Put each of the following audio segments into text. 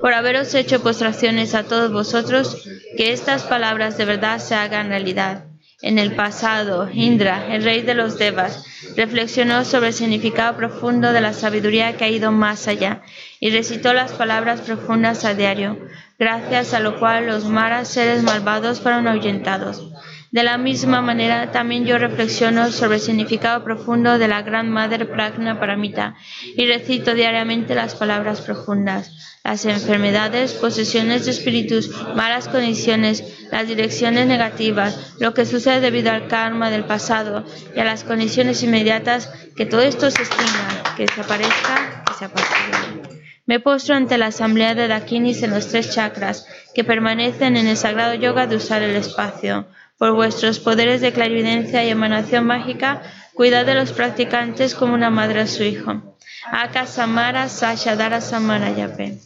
por haberos hecho postraciones a todos vosotros, que estas palabras de verdad se hagan realidad. En el pasado, Indra, el rey de los Devas, reflexionó sobre el significado profundo de la sabiduría que ha ido más allá y recitó las palabras profundas a diario, gracias a lo cual los maras seres malvados fueron ahuyentados. De la misma manera, también yo reflexiono sobre el significado profundo de la Gran Madre Pragna Paramita y recito diariamente las palabras profundas. Las enfermedades, posesiones de espíritus, malas condiciones, las direcciones negativas, lo que sucede debido al karma del pasado y a las condiciones inmediatas, que todo esto se extinga, que desaparezca, que se apacigüe. Me postro ante la asamblea de Dakinis en los tres chakras que permanecen en el sagrado yoga de usar el espacio. Por vuestros poderes de clarividencia y emanación mágica, cuidad de los practicantes como una madre a su hijo. Aka Samara Sashadara Samara Yape.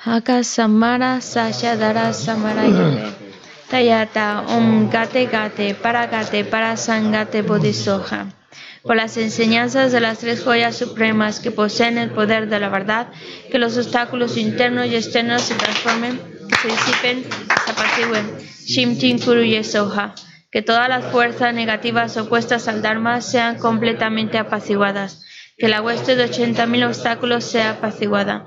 Haka Samara Sasha Dara Samara Tayata Om Gate Gate Para Gate Para Sangate Bodhisoja. Por las enseñanzas de las tres joyas supremas que poseen el poder de la verdad, que los obstáculos internos y externos se transformen, se disipen, se apacigüen. Shimtin Kuru Yesoha. Que todas las fuerzas negativas opuestas al Dharma sean completamente apaciguadas. Que la hueste de 80.000 obstáculos sea apaciguada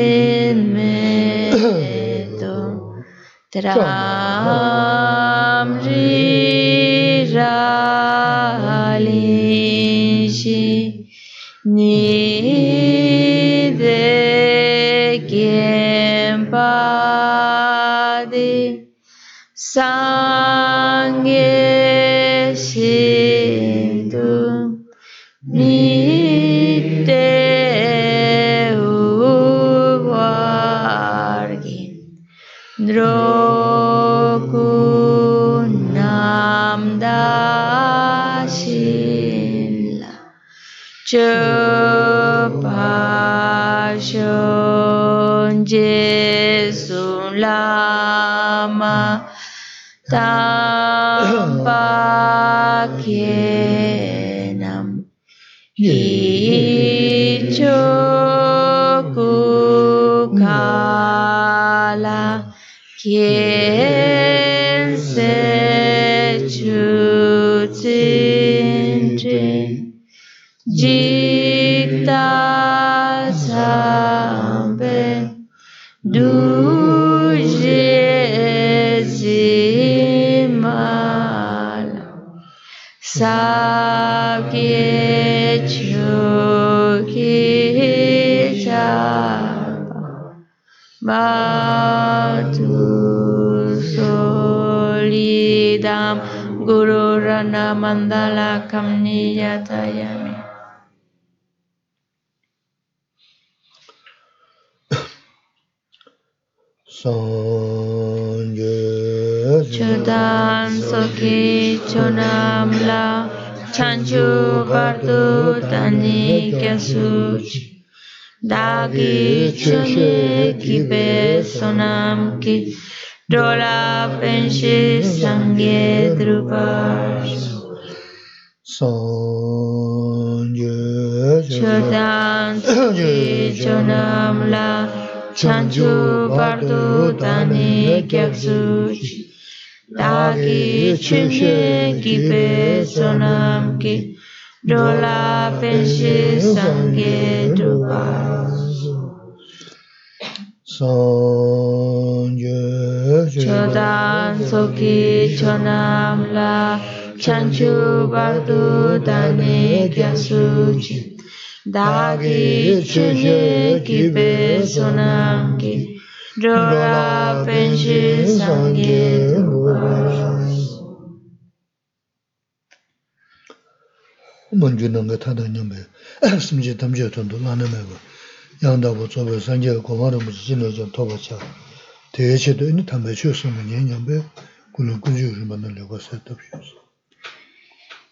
Trám řížám. Chupashon Jesu Lama Tampakenam solidam guru rana mandala kamniyatayami Chodan soki chonam la chanchu bardu tani kyasuchi dagi chone kibe sonam ki dola penshi sangye drupash Chodan soki chonam la chanchu bardu tani kyaksuchi dagi chunje ki pe sonam ki dola penshi sangye duba sanje chodan soki chonam la chanchu bardu dani kyasuchi dagi chunje ki pe sonam ki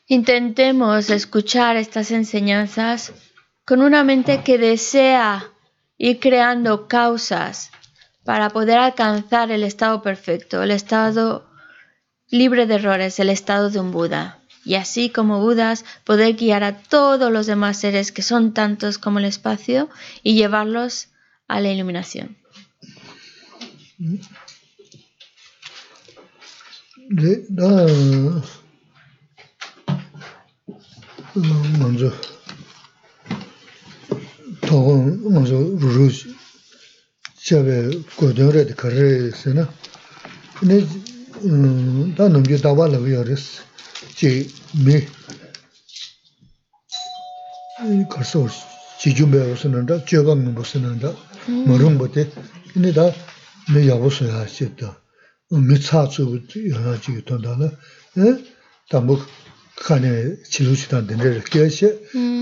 Intentemos escuchar estas enseñanzas con una mente que desea ir creando causas para poder alcanzar el estado perfecto, el estado libre de errores, el estado de un Buda. Y así como Budas, poder guiar a todos los demás seres que son tantos como el espacio y llevarlos a la iluminación. chewe kodyon re de kare se na ne da namgyu dawa lagu yo res che me karso chi jumbe yo se nanda che gang ngumbo se nanda marungbo te ne da me yago so ya che da me tsa tsu yo na chi yo tanda na tambo kane chilu chi tan dende re kya xe,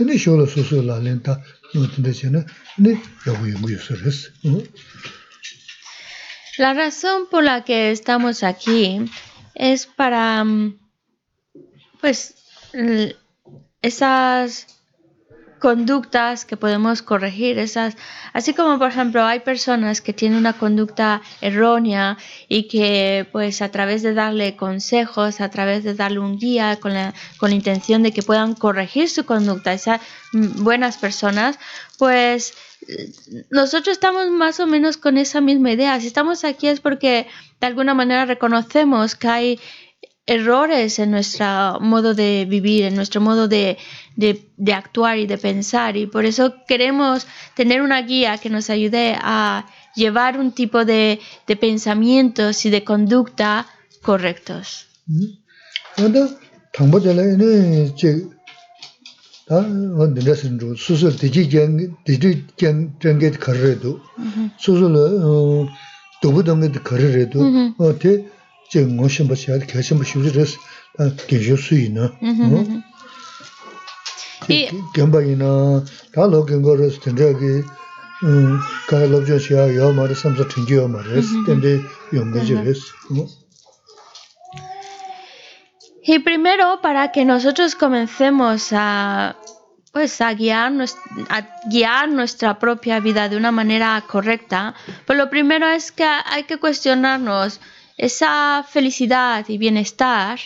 ne shio la su su la len ta, no tende che na, ne yabu yungu yu su res. La razón por la que estamos aquí es para, mm, pues, esas conductas que podemos corregir, esas, así como por ejemplo hay personas que tienen una conducta errónea y que pues a través de darle consejos, a través de darle un guía con la, con la intención de que puedan corregir su conducta, esas buenas personas, pues nosotros estamos más o menos con esa misma idea. Si estamos aquí es porque de alguna manera reconocemos que hay errores en nuestro modo de vivir, en nuestro modo de, de- de actuar y de pensar. Y por eso queremos tener una guía que nos ayude a llevar un tipo de, de pensamientos y de conducta correctos. Anda, tangpo diji jang, diji jang, jange di karre do, susu la, dubu dange di karre re do, Mhm. o te, che ngo shimba chiya, kya shimba shivri res, ta, gensho sui na, Ujú. Y- genpa ina, ta lo gengo res, tenda ki, kaya lobjan chiya, yao ma res, samsa tingyo yao ma res, tende yonga ji res, Y primero, para que nosotros comencemos a, pues, a, guiar, a guiar nuestra propia vida de una manera correcta, pues lo primero es que hay que cuestionarnos esa felicidad y bienestar,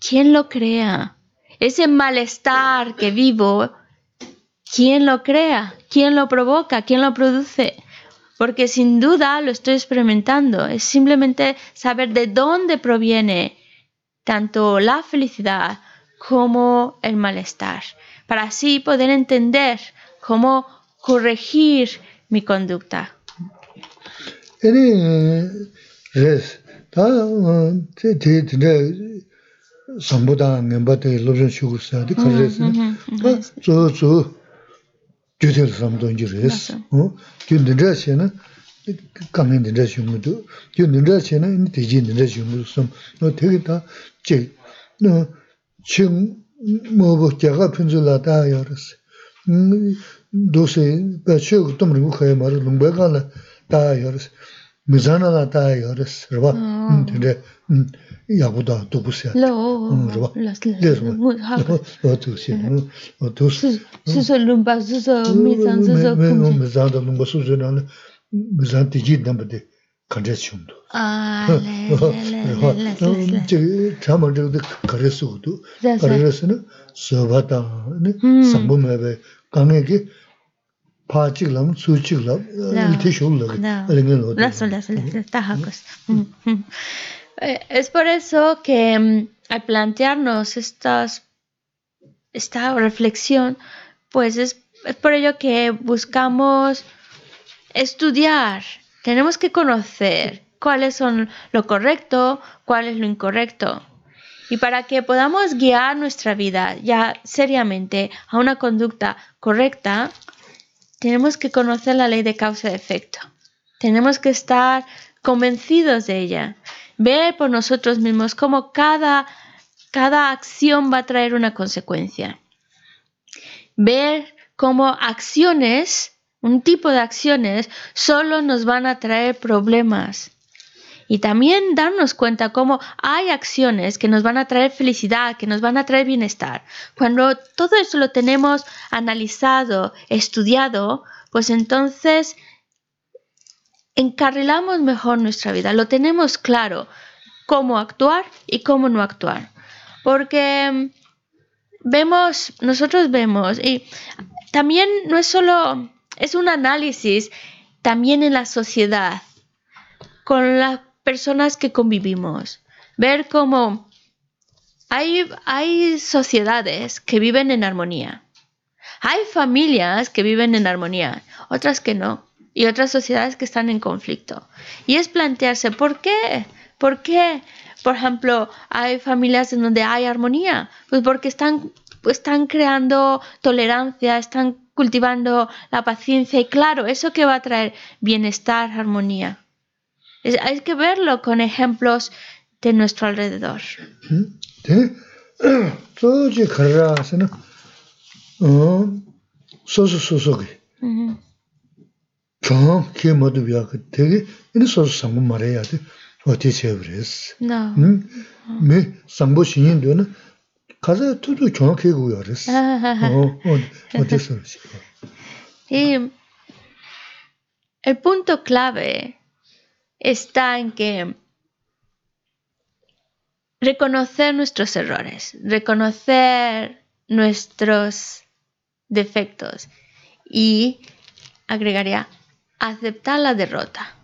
¿quién lo crea? Ese malestar que vivo, ¿quién lo crea? ¿Quién lo provoca? ¿Quién lo produce? Porque sin duda lo estoy experimentando. Es simplemente saber de dónde proviene tanto la felicidad como el malestar, para así poder entender cómo corregir mi conducta. res ta te te de sambo da memba de lobjen shugu sa de kores ta zo zo gyudel samdo ngi res o gyudel de she na kangen de she mu do gyudel de she na ni de jin de she mu sum no te ta che no chim mo bo kya ga pinzu la da ya res do se ba che gu tum ru khay mar lung ba ga la da ya res mizana la taa yaris, rwa, oh. hmm, dinde, hmm, yaguda dukusya. La o, hmm, rwa, le rwa, rwa dukusya, rwa dukus. Suso lumba, suso mizan, suso kumji. Mizan da lumba, suso nana, mizan diji nambade kanja chundu. Ah, le, le, le, le, le. Chigi, chama chigde kare sugudu, kare rasana, soba taa, sangbu mebe, kange ki, su. Eh, es por eso que mm, al plantearnos estas, esta reflexión, pues es, es por ello que buscamos estudiar, tenemos que conocer cuáles son lo correcto, cuál es lo incorrecto. Y para que podamos guiar nuestra vida ya seriamente a una conducta correcta, tenemos que conocer la ley de causa y efecto. Tenemos que estar convencidos de ella. Ver por nosotros mismos cómo cada, cada acción va a traer una consecuencia. Ver cómo acciones, un tipo de acciones, solo nos van a traer problemas. Y también darnos cuenta cómo hay acciones que nos van a traer felicidad, que nos van a traer bienestar. Cuando todo eso lo tenemos analizado, estudiado, pues entonces encarrilamos mejor nuestra vida, lo tenemos claro cómo actuar y cómo no actuar. Porque vemos, nosotros vemos, y también no es solo, es un análisis también en la sociedad, con las personas que convivimos, ver cómo hay, hay sociedades que viven en armonía, hay familias que viven en armonía, otras que no y otras sociedades que están en conflicto. Y es plantearse, ¿por qué? ¿Por qué? Por ejemplo, hay familias en donde hay armonía, pues porque están, pues están creando tolerancia, están cultivando la paciencia y claro, eso que va a traer bienestar, armonía. Hay que verlo con ejemplos de nuestro alrededor. sō rēs. El punto clave está en que reconocer nuestros errores, reconocer nuestros defectos y agregaría aceptar la derrota.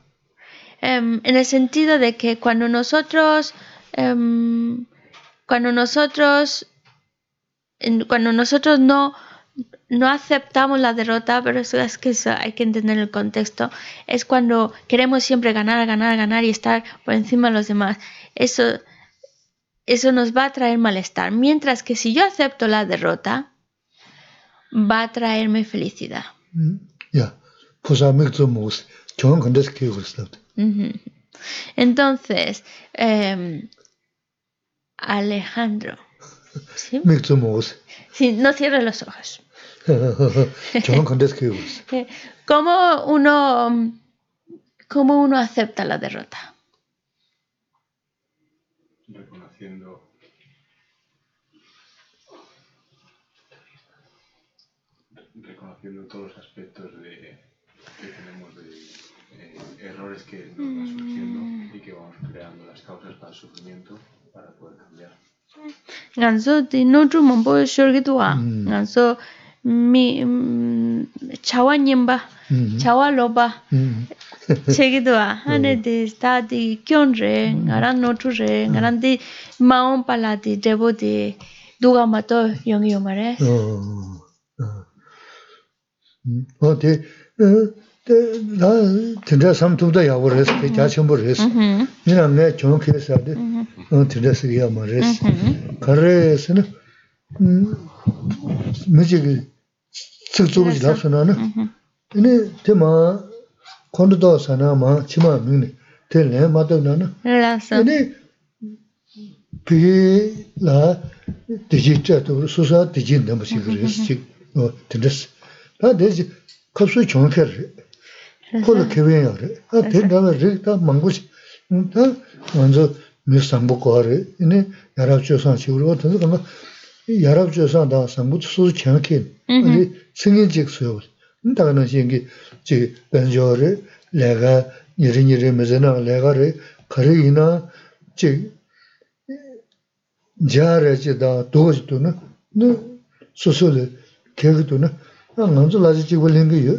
Em, en el sentido de que cuando nosotros, em, cuando nosotros, cuando nosotros no, no aceptamos la derrota, pero eso es que hay que entender el contexto, es cuando queremos siempre ganar, ganar, ganar y estar por encima de los demás. Eso, eso nos va a traer malestar. Mientras que si yo acepto la derrota, va a traerme felicidad. Mm, ya. Entonces, eh, Alejandro. ¿sí? sí, no cierre los ojos. ¿Cómo uno, ¿Cómo uno acepta la derrota? Reconociendo reconociendo todos los aspectos de, que tenemos de eh, errores que nos van surgiendo y que vamos creando las causas para el sufrimiento para poder cambiar. nganso di no tru mambo shor gi tuwa nganso mi chawa nyemba chawa loba che gi tuwa ane di sta di kyon re ngaran no tru re ngaran di maon pala di debo di duga mato yong yomare 어, 대, 나 진짜 삼투다 야고 그랬어. 자 전부 그랬어. 니나 내 좋게 했어야 돼. 어, 진짜 쓰기야 말했어. 그래서는 음, 뭐지 즉 tsik tsubu chi lapsu na. Na ini te ma kondu do sa na ma chi ma mingne te len ma to na na. Ini pi la diji cha to susa diji nama si kiri si tindis ta diji kapsu chon kher kolo kewen ya re. Ta ten dama re ta mangu si. Mm, ta wanzo mi sambu kwa re. Ini yarab chosan si kiri o tanzu kama 다 망고시 다 먼저 미상보 거래 이네 야랍조선 식으로 어떤 거 야랍조선 다 상부 수 정케 아니 승인직 수요 다가는 신기 지 변조를 내가 니리니리 메제나 내가를 거리나 지 자르지다 도지도는 너 소소를 계획도는 ngānsu lāsi chīkwa līngi yu,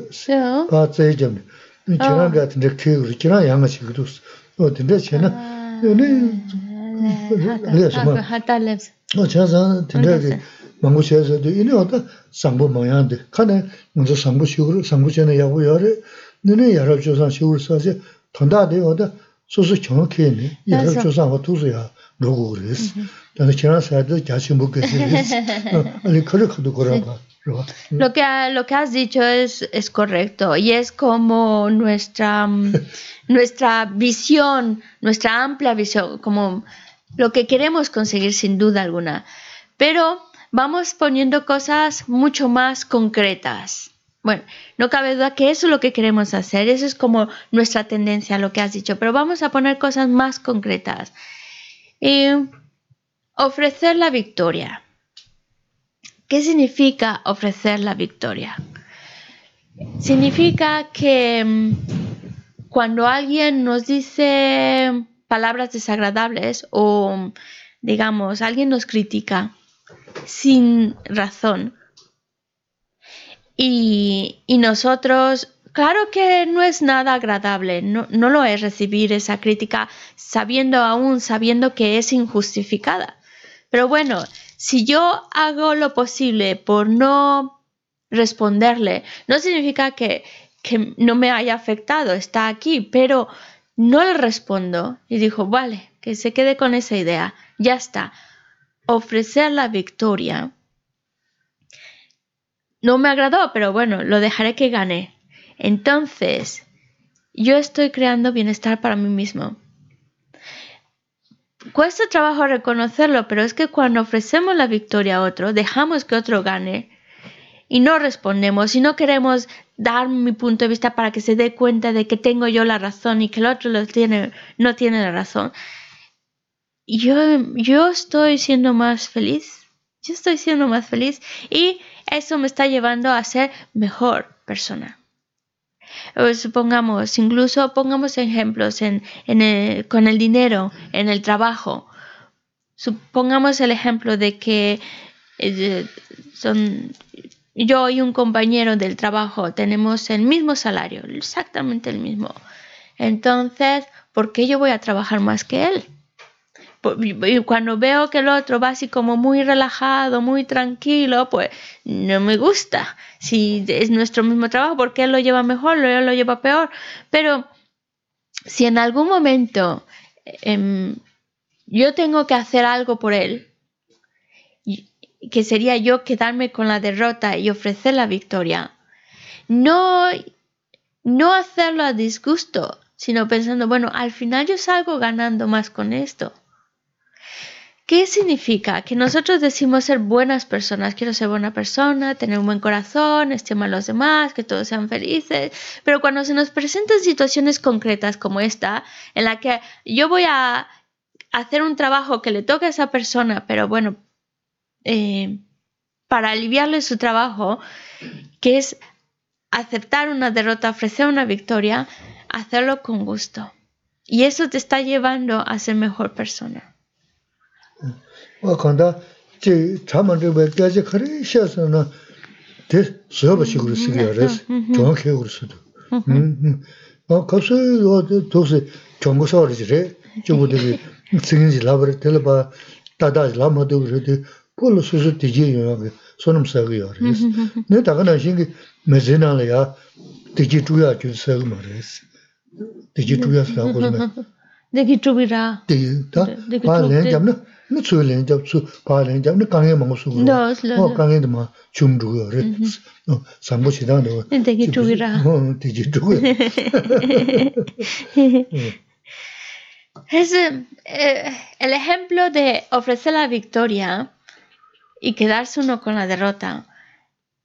pā tsāi jamni. Chirā gā tindā kī yu, chirā yāngā chī kidus. O tindā chēnā, yu nī, rīyā sumā. O chā sā, tindā kī māngu chē sā tu, yu nī oda sāngbō māyāndi. Kāne, ngānsu sāngbō shīguru, sāngbō chēnā yāgu yāri, nī nī yārab chō sā shīguru sā chē, tondā dī oda 소소 정확히네 이거 조사하고 두세요 로고 그랬어 근데 지난 사이드 같이 먹게 아니 그렇게도 그러고 Lo que, lo que has dicho es, es correcto y es como nuestra, nuestra visión, nuestra amplia visión, como lo que queremos conseguir sin duda alguna. Pero vamos poniendo cosas mucho más concretas. Bueno, no cabe duda que eso es lo que queremos hacer, eso es como nuestra tendencia, lo que has dicho, pero vamos a poner cosas más concretas. Y ofrecer la victoria. ¿Qué significa ofrecer la victoria? Significa que mm, cuando alguien nos dice palabras desagradables o, digamos, alguien nos critica sin razón, y, nosotros, claro que no es nada agradable, no, no lo es recibir esa crítica sabiendo aún, sabiendo que es injustificada. Pero bueno, si yo hago lo posible por no responderle, no significa que, que no me haya afectado, está aquí, pero no le respondo y dijo, vale, que se quede con esa idea, ya está. Ofrecer la victoria no me agradó, pero bueno, lo dejaré que gane. Entonces, yo estoy creando bienestar para mí mismo. Cuesta trabajo reconocerlo, pero es que cuando ofrecemos la victoria a otro, dejamos que otro gane y no respondemos y no queremos dar mi punto de vista para que se dé cuenta de que tengo yo la razón y que el otro no tiene la razón. Yo, yo estoy siendo más feliz. Yo estoy siendo más feliz y eso me está llevando a ser mejor persona. supongamos, incluso pongamos ejemplos en, con el dinero, en el trabajo. Supongamos el ejemplo de que eh, son, yo y un compañero del trabajo tenemos el mismo salario, exactamente el mismo. Entonces, ¿por qué yo voy a trabajar más que él? cuando veo que el otro va así como muy relajado, muy tranquilo, pues no me gusta. Si es nuestro mismo trabajo, porque él lo lleva mejor, él lo lleva peor. Pero si en algún momento em, yo tengo que hacer algo por él, que sería yo quedarme con la derrota y ofrecer la victoria, no, no hacerlo a disgusto, sino pensando, bueno, al final yo salgo ganando más con esto. ¿Qué significa? Que nosotros decimos ser buenas personas. Quiero ser buena persona, tener un buen corazón, estimar a los demás, que todos sean felices. Pero cuando se nos presentan situaciones concretas como esta, en la que yo voy a hacer un trabajo que le toca a esa persona, pero bueno, eh, para aliviarle su trabajo, que es aceptar una derrota, ofrecer una victoria, hacerlo con gusto. Y eso te está llevando a ser mejor persona. rā. Tēki chūgī rā. Es el ejemplo de ofrecer la victoria y quedarse uno con la derrota.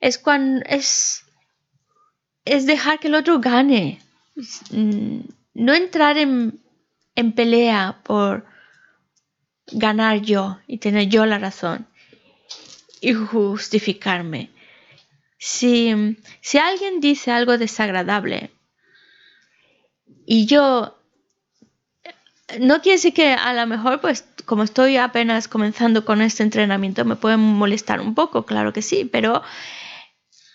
Es cuando es, es dejar que el otro gane. No entrar en, en pelea por ganar yo y tener yo la razón y justificarme. Si, si alguien dice algo desagradable y yo no quiere decir que a lo mejor, pues, como estoy apenas comenzando con este entrenamiento, me puede molestar un poco, claro que sí, pero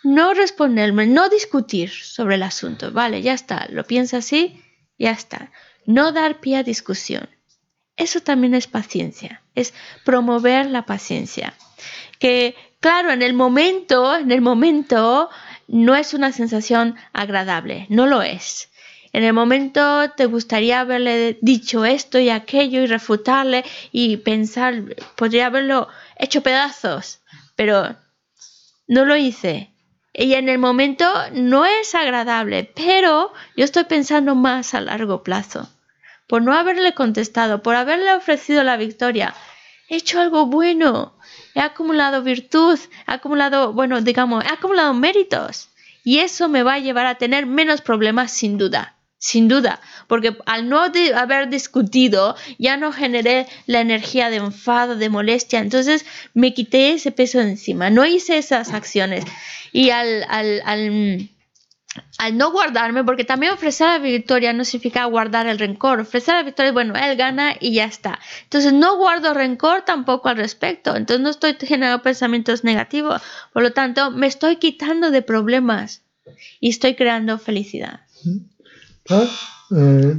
no responderme, no discutir sobre el asunto, vale, ya está, lo piensa así, ya está. No dar pie a discusión. Eso también es paciencia, es promover la paciencia. Que claro, en el momento, en el momento no es una sensación agradable, no lo es. En el momento te gustaría haberle dicho esto y aquello y refutarle y pensar, podría haberlo hecho pedazos, pero no lo hice. Y en el momento no es agradable, pero yo estoy pensando más a largo plazo. Por no haberle contestado, por haberle ofrecido la victoria, he hecho algo bueno, he acumulado virtud, he acumulado, bueno, digamos, he acumulado méritos. Y eso me va a llevar a tener menos problemas sin duda sin duda, porque al no haber discutido ya no generé la energía de enfado, de molestia, entonces me quité ese peso encima, no hice esas acciones. Y al, al, al, al, no guardarme, porque también ofrecer la victoria no significa guardar el rencor, ofrecer la victoria, bueno, él gana y ya está, entonces no guardo rencor tampoco al respecto, entonces no estoy generando pensamientos negativos, por lo tanto me estoy quitando de problemas y estoy creando felicidad. 파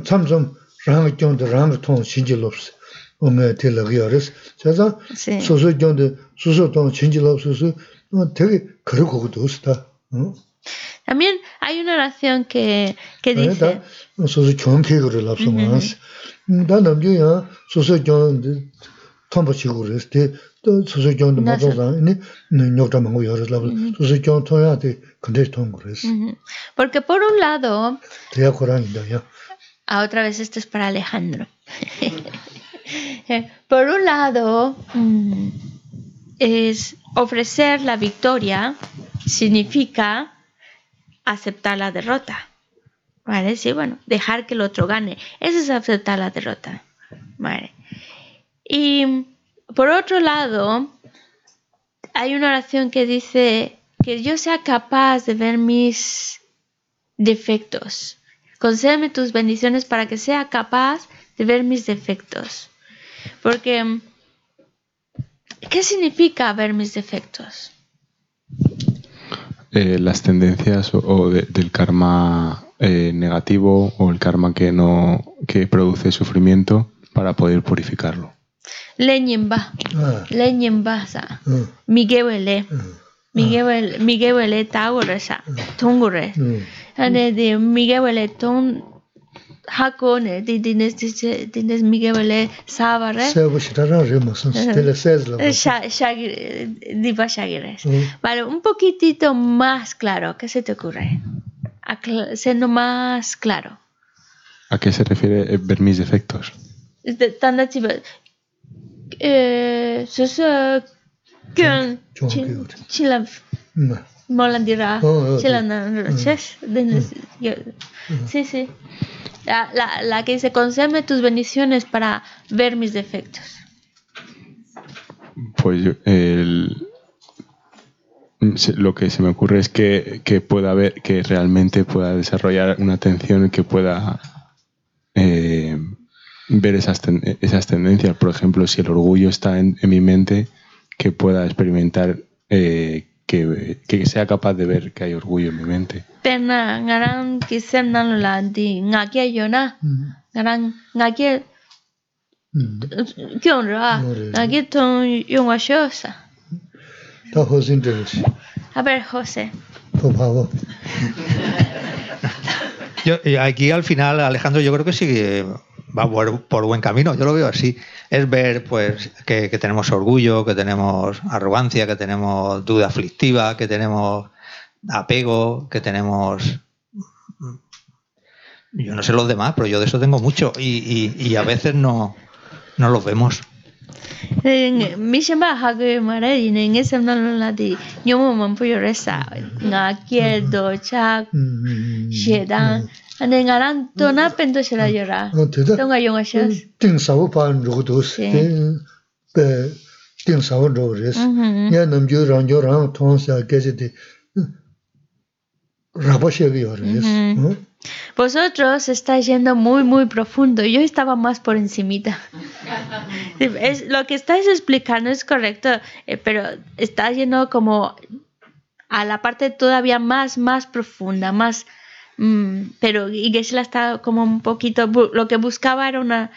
참좀 랑 경도 랑 통, 신질 없어. 오메 텔러기 어렸어. 그래서 소소 경도 소소 통 신질 없어서 되게 그러고 그것도 없다. 응? También hay una oración que, que dice... Soso kyon ke kore lapso maas. Da namgyo ya soso kyon tamba chi kore es. Soso kyon de mato zang, nyokta mango yore lapso. Soso kyon to ya de Porque por un lado... Ah, otra vez esto es para Alejandro. por un lado, mm, es ofrecer la victoria significa aceptar la derrota. ¿Vale? Sí, bueno, dejar que el otro gane. Eso es aceptar la derrota. ¿Vale? Y por otro lado, hay una oración que dice, que yo sea capaz de ver mis defectos. Concédeme tus bendiciones para que sea capaz de ver mis defectos. Porque, ¿qué significa ver mis defectos? Eh, las tendencias o, del karma eh, negativo o el karma que no que produce sufrimiento para poder purificarlo. Leñemba, ah. leñemba, mm. Miguel Miguel Miguel wele ta gore sa thong gore ane de Miguel wele ton hako ne di dines dines Miguel wele sabare se bo shitara re masan stele sezla sha shagire di ba shagire vale un poquitito más claro qué se te ocurre siendo más claro. ¿A qué se refiere ver mis defectos? Tanda chiba. Eh, Kön chila molandira chila sí sí. La, la, la que dice conserve tus bendiciones para ver mis defectos pues el, lo que se me ocurre es que, que pueda ver que realmente pueda desarrollar una atención que pueda eh, ver esas, esas tendencias. Por ejemplo si el orgullo está en, en mi mente que pueda experimentar, eh, que, que, sea capaz de ver que hay orgullo en mi mente. Pena, ngarang kisem nan la di ngakia yona, ngarang ngakia kion ra, ngakia ton yung ashosa. Ta José interés. A ver, José. Por favor. Yo, aquí al final, Alejandro, yo creo que sigue va por, buen camino, yo lo veo así. Es ver pues que, tenemos orgullo, que tenemos arrogancia, que tenemos duda aflictiva, que tenemos apego, que tenemos... Yo no sé los demás, pero yo de eso tengo mucho y, y, a veces no, no los vemos. mi shenpa hakuyo mara ine nge semna lula di nyomo mampu yore sa nga kye do chak she dang ane nga rang to na pento she la yora to nga yonga she ting sawo pa nrugu dos ting sawo nrugu res nga namgyo rangyo rang tong sa gezi di rabo she ki yore res Vosotros estáis yendo muy, muy profundo. Yo estaba más por encimita. Es, lo que estáis explicando es correcto, eh, pero está yendo como a la parte todavía más, más profunda, más, Mm, pero Igesla está como un poquito, lo que buscaba era una,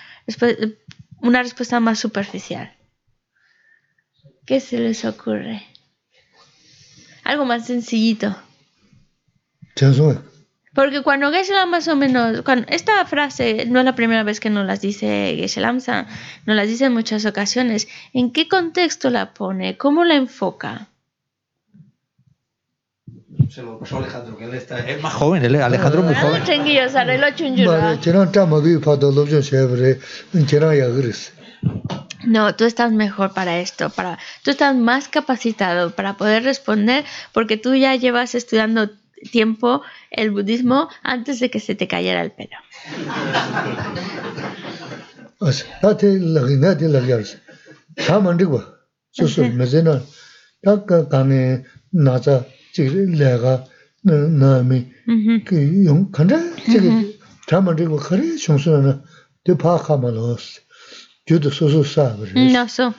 una respuesta más superficial. ¿Qué se les ocurre? Algo más sencillito. Porque cuando Geshe-la más o menos, cuando, esta frase no es la primera vez que nos las dice Geshe-Lamsa, nos las dice en muchas ocasiones. ¿En qué contexto la pone? ¿Cómo la enfoca? Se lo pasó Alejandro, que él está, es más joven, él, Alejandro es muy joven. No, tú estás mejor para esto, para, tú estás más capacitado para poder responder porque tú ya llevas estudiando tiempo el budismo antes de que se te cayera el pelo. No, so.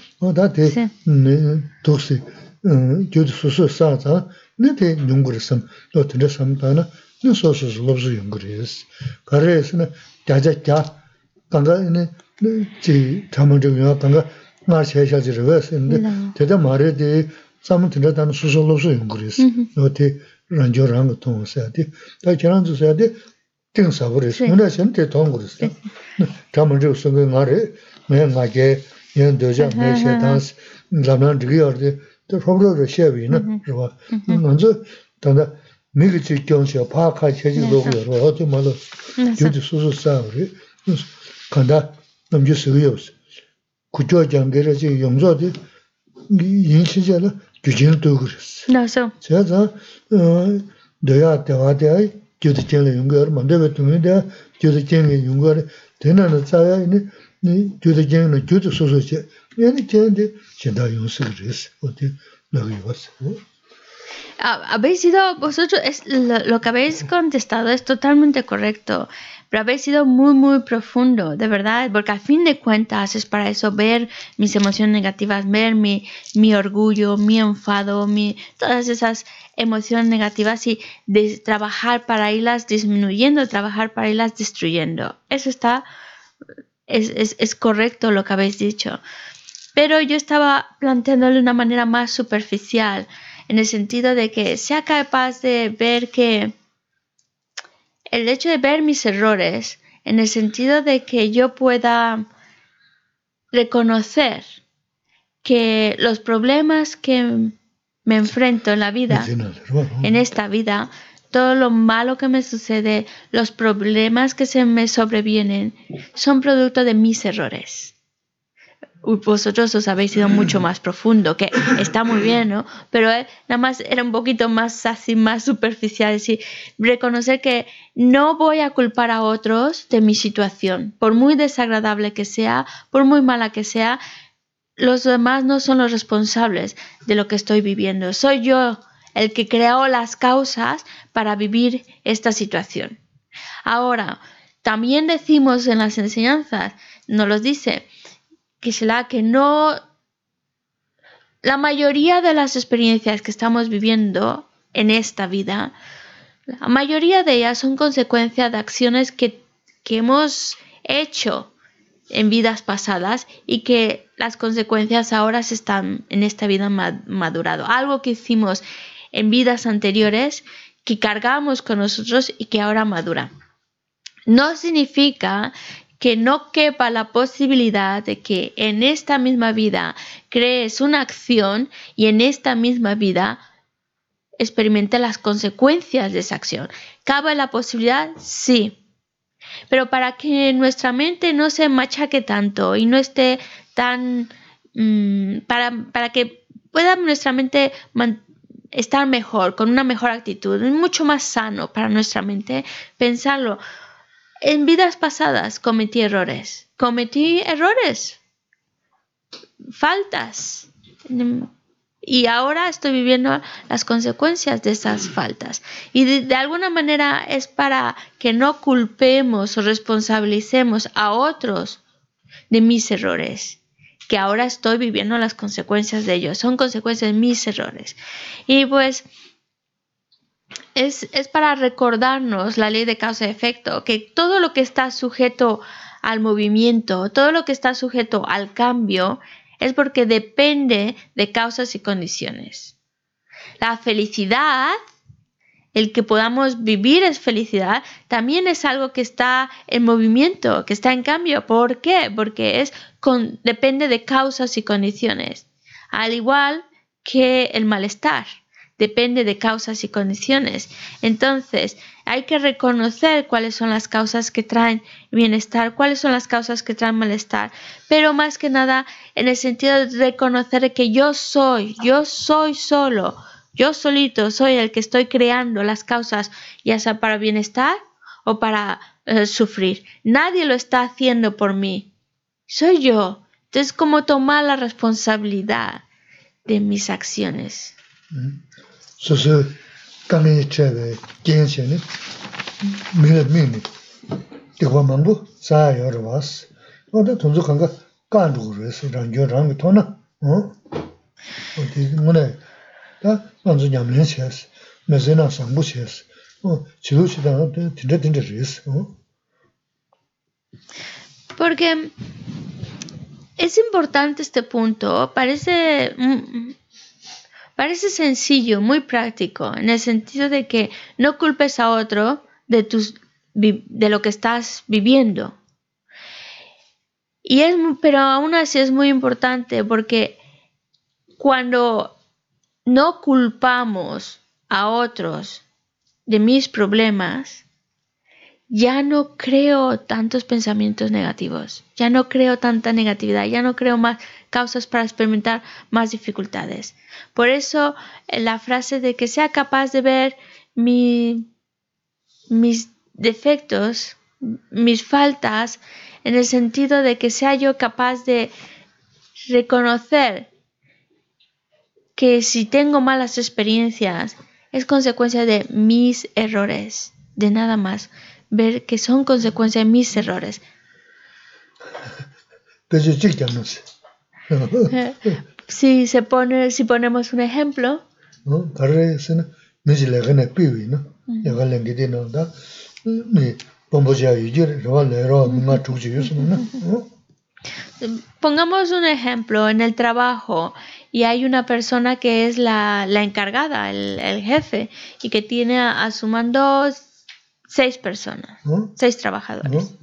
nite nyungur sam, no tinte samdana, ni sosu lobsu yungur yes. Kare esi na gyaja gya, ganga ini, ji tamandiyo yuwa ganga, ngar xaya xa jiri wes, ini, tete mare di, samu tinte dana susu lobsu yungur yes. No ti ranjo ranga tongo saya di, ta kiran zu saya di, ting sabu yes, nuna xin ti tongo yes. Tamandiyo sunga ngare, nga nga ge, yin doja, nga xe tansi, lamlan dhigi yardi, re me nga ge yen doja me she dans lamnan digi arde to robro ro she wi na ro nga zo tanda mi gi chi kyong she pa kha che ji lo go ro to ma lo No, ju so. ji su su sa ri kanda nam ju su yo ku jo jang ge re ji yong zo de yin chi ja la ju jin do gu ri No, so. 자, 자, 어, 너야 대화대 교도 전에 연구를 만들어 두는데 교도 전에 연구를 되는 자야 이제 네 교도 전에 교도 소소지. 얘는 전에 진짜 연습을 했어. 어디 나기 왔어. Ha- Habéis sido vosotros, es, lo, lo que habéis contestado es totalmente correcto, pero habéis sido muy, muy profundo, de verdad, porque al fin de cuentas es para eso ver mis emociones negativas, ver mi, mi orgullo, mi enfado, mi, todas esas emociones negativas y de trabajar para irlas disminuyendo, trabajar para irlas destruyendo. Eso está, es, es, es correcto lo que habéis dicho. Pero yo estaba planteándole de una manera más superficial, en el sentido de que sea capaz de ver que el hecho de ver mis errores, en el sentido de que yo pueda reconocer que los problemas que me enfrento en la vida, en esta vida, todo lo malo que me sucede, los problemas que se me sobrevienen, son producto de mis errores. Vosotros os habéis ido mucho más profundo, que está muy bien, ¿no? Pero eh, nada más era un poquito más así, más superficial, es decir, reconocer que no voy a culpar a otros de mi situación, por muy desagradable que sea, por muy mala que sea, los demás no son los responsables de lo que estoy viviendo. Soy yo el que creó las causas para vivir esta situación. Ahora, también decimos en las enseñanzas, nos los dice, que será que no la mayoría de las experiencias que estamos viviendo en esta vida, la mayoría de ellas son consecuencia de acciones que, que hemos hecho en vidas pasadas y que las consecuencias ahora se están en esta vida ma- madurado. Algo que hicimos en vidas anteriores que cargamos con nosotros y que ahora madura. No significa que no quepa la posibilidad de que en esta misma vida crees una acción y en esta misma vida experimente las consecuencias de esa acción. ¿Cabe la posibilidad? Sí. Pero para que nuestra mente no se machaque tanto y no esté tan... mm, para, para que pueda nuestra mente estar mejor, con una mejor actitud, es mucho más sano para nuestra mente pensarlo. En vidas pasadas cometí errores. Cometí errores. Faltas. Y ahora estoy viviendo las consecuencias de esas faltas. Y de, alguna manera es para que no culpemos o responsabilicemos a otros de mis errores. Que ahora estoy viviendo las consecuencias de ellos. Son consecuencias de mis errores. Y pues es, para recordarnos la ley de causa y efecto, que todo lo que está sujeto al movimiento, todo lo que está sujeto al cambio, es porque depende de causas y condiciones. La felicidad el que podamos vivir es felicidad, también es algo que está en movimiento, que está en cambio. ¿Por qué? Porque es depende de causas y condiciones. Al igual que el malestar depende de causas y condiciones. Entonces, hay que reconocer cuáles son las causas que traen bienestar, cuáles son las causas que traen malestar, pero más que nada en el sentido de reconocer que yo soy, yo soy solo, yo solito soy el que estoy creando las causas, ya sea para bienestar o para eh, sufrir. Nadie lo está haciendo por mí, soy yo. Entonces, como tomar la responsabilidad de mis acciones. Mm. 소소 강에 쳐베 겐셔네 미르 미니 대화 망부 사여로 왔어 어디 돈도 간가 간도 그래서 랑겨 랑 토나 어 어디 뭐네 다 먼저 냠는 셔스 메세나 상부 셔스 어 지루시다 진짜 진짜 그랬어 어 Porque es importante este punto, parece Parece sencillo, muy práctico, en el sentido de que no culpes a otro de, tus, de lo que estás viviendo. Y es, pero aún así es muy importante porque cuando no culpamos a otros de mis problemas, ya no creo tantos pensamientos negativos, ya no creo tanta negatividad, ya no creo más causas para experimentar más dificultades. Por eso eh, la frase de que sea capaz de ver mis defectos, mis faltas, en el sentido de que sea yo capaz de reconocer que si tengo malas experiencias es consecuencia de mis errores, de nada más ver que son consecuencia de mis errores. si se pone, si ponemos un ejemplo. Pongamos un ejemplo en el trabajo y hay una persona que es la, la encargada, el, el, jefe, y que tiene a, a su mando seis personas, seis trabajadores.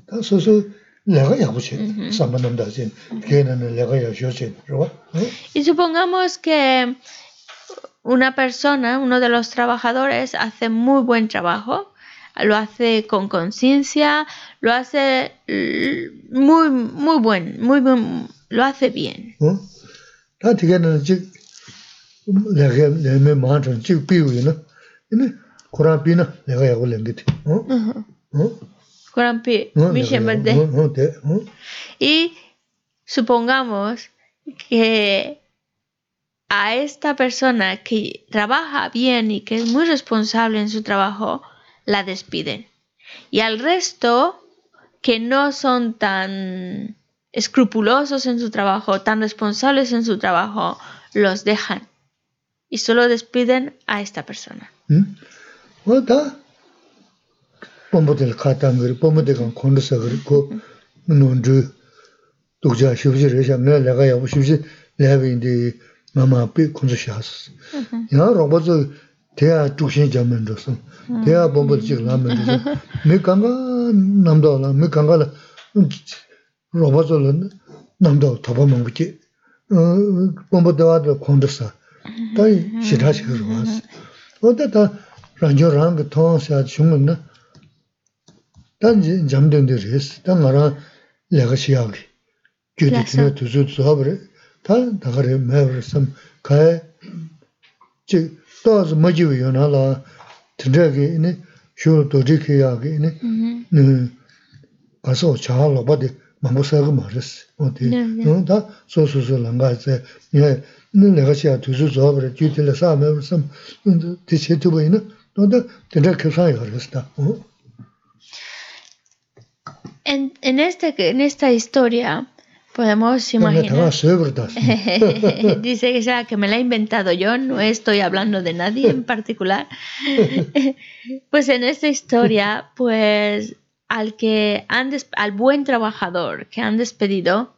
Y supongamos que una persona, uno de los trabajadores, hace muy buen trabajo, lo hace con conciencia, lo hace muy, muy buen, muy buen, lo hace bien. Y supongamos que a esta persona que trabaja bien y que es muy responsable en su trabajo, la despiden. Y al resto, que no son tan escrupulosos en su trabajo, tan responsables en su trabajo, los dejan. Y solo despiden a esta persona. ¿Mm? 다 봄부터 카탄거리 봄부터 간 콘도서 그리고 논주 독자 쉬우지를 잡네 내가 여보 쉬우지 내가인데 마마 비 콘도샤스 야 로버즈 대야 중심 잡는 데서 대야 봄부터 지금 하면 되죠 내 강가 남도나 내 강가라 로버즈는 남도 더 보면 그지 어 봄부터 와도 콘도서 다 시다시 그러고 왔어 단 잠된데 레스 단 나라 내가 시야기 교대치네 두수 주하버에 다 다가래 매버섬 가에 즉 또스 머지위 요나라 드르게 이네. 쇼로 도지케 야게 이네. 네. 가서 자하러 봐데 마모사가 말했어. 어디? 너다 소소소 랑가세. 예. 내가 시야 두수 주하버에 교대를 사매버섬 근데 대체 두고 있는 너다 드르게 사이 걸었다. 어? En, en, este, en esta historia podemos imaginar. Dice que, sea, que me la he inventado yo, no estoy hablando de nadie en particular. pues en esta historia, pues al que han al buen trabajador que han despedido,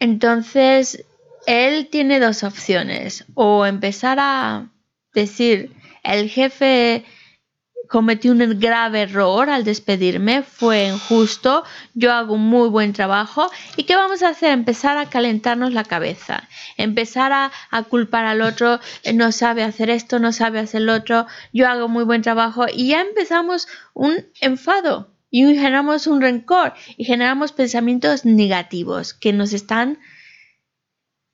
entonces él tiene dos opciones, o empezar a decir el jefe cometí un grave error al despedirme, fue injusto, yo hago un muy buen trabajo y ¿qué vamos a hacer? Empezar a calentarnos la cabeza, empezar a, culpar al otro, eh, no sabe hacer esto, no sabe hacer lo otro, yo hago muy buen trabajo y ya empezamos un enfado y generamos un rencor y generamos pensamientos negativos que nos están,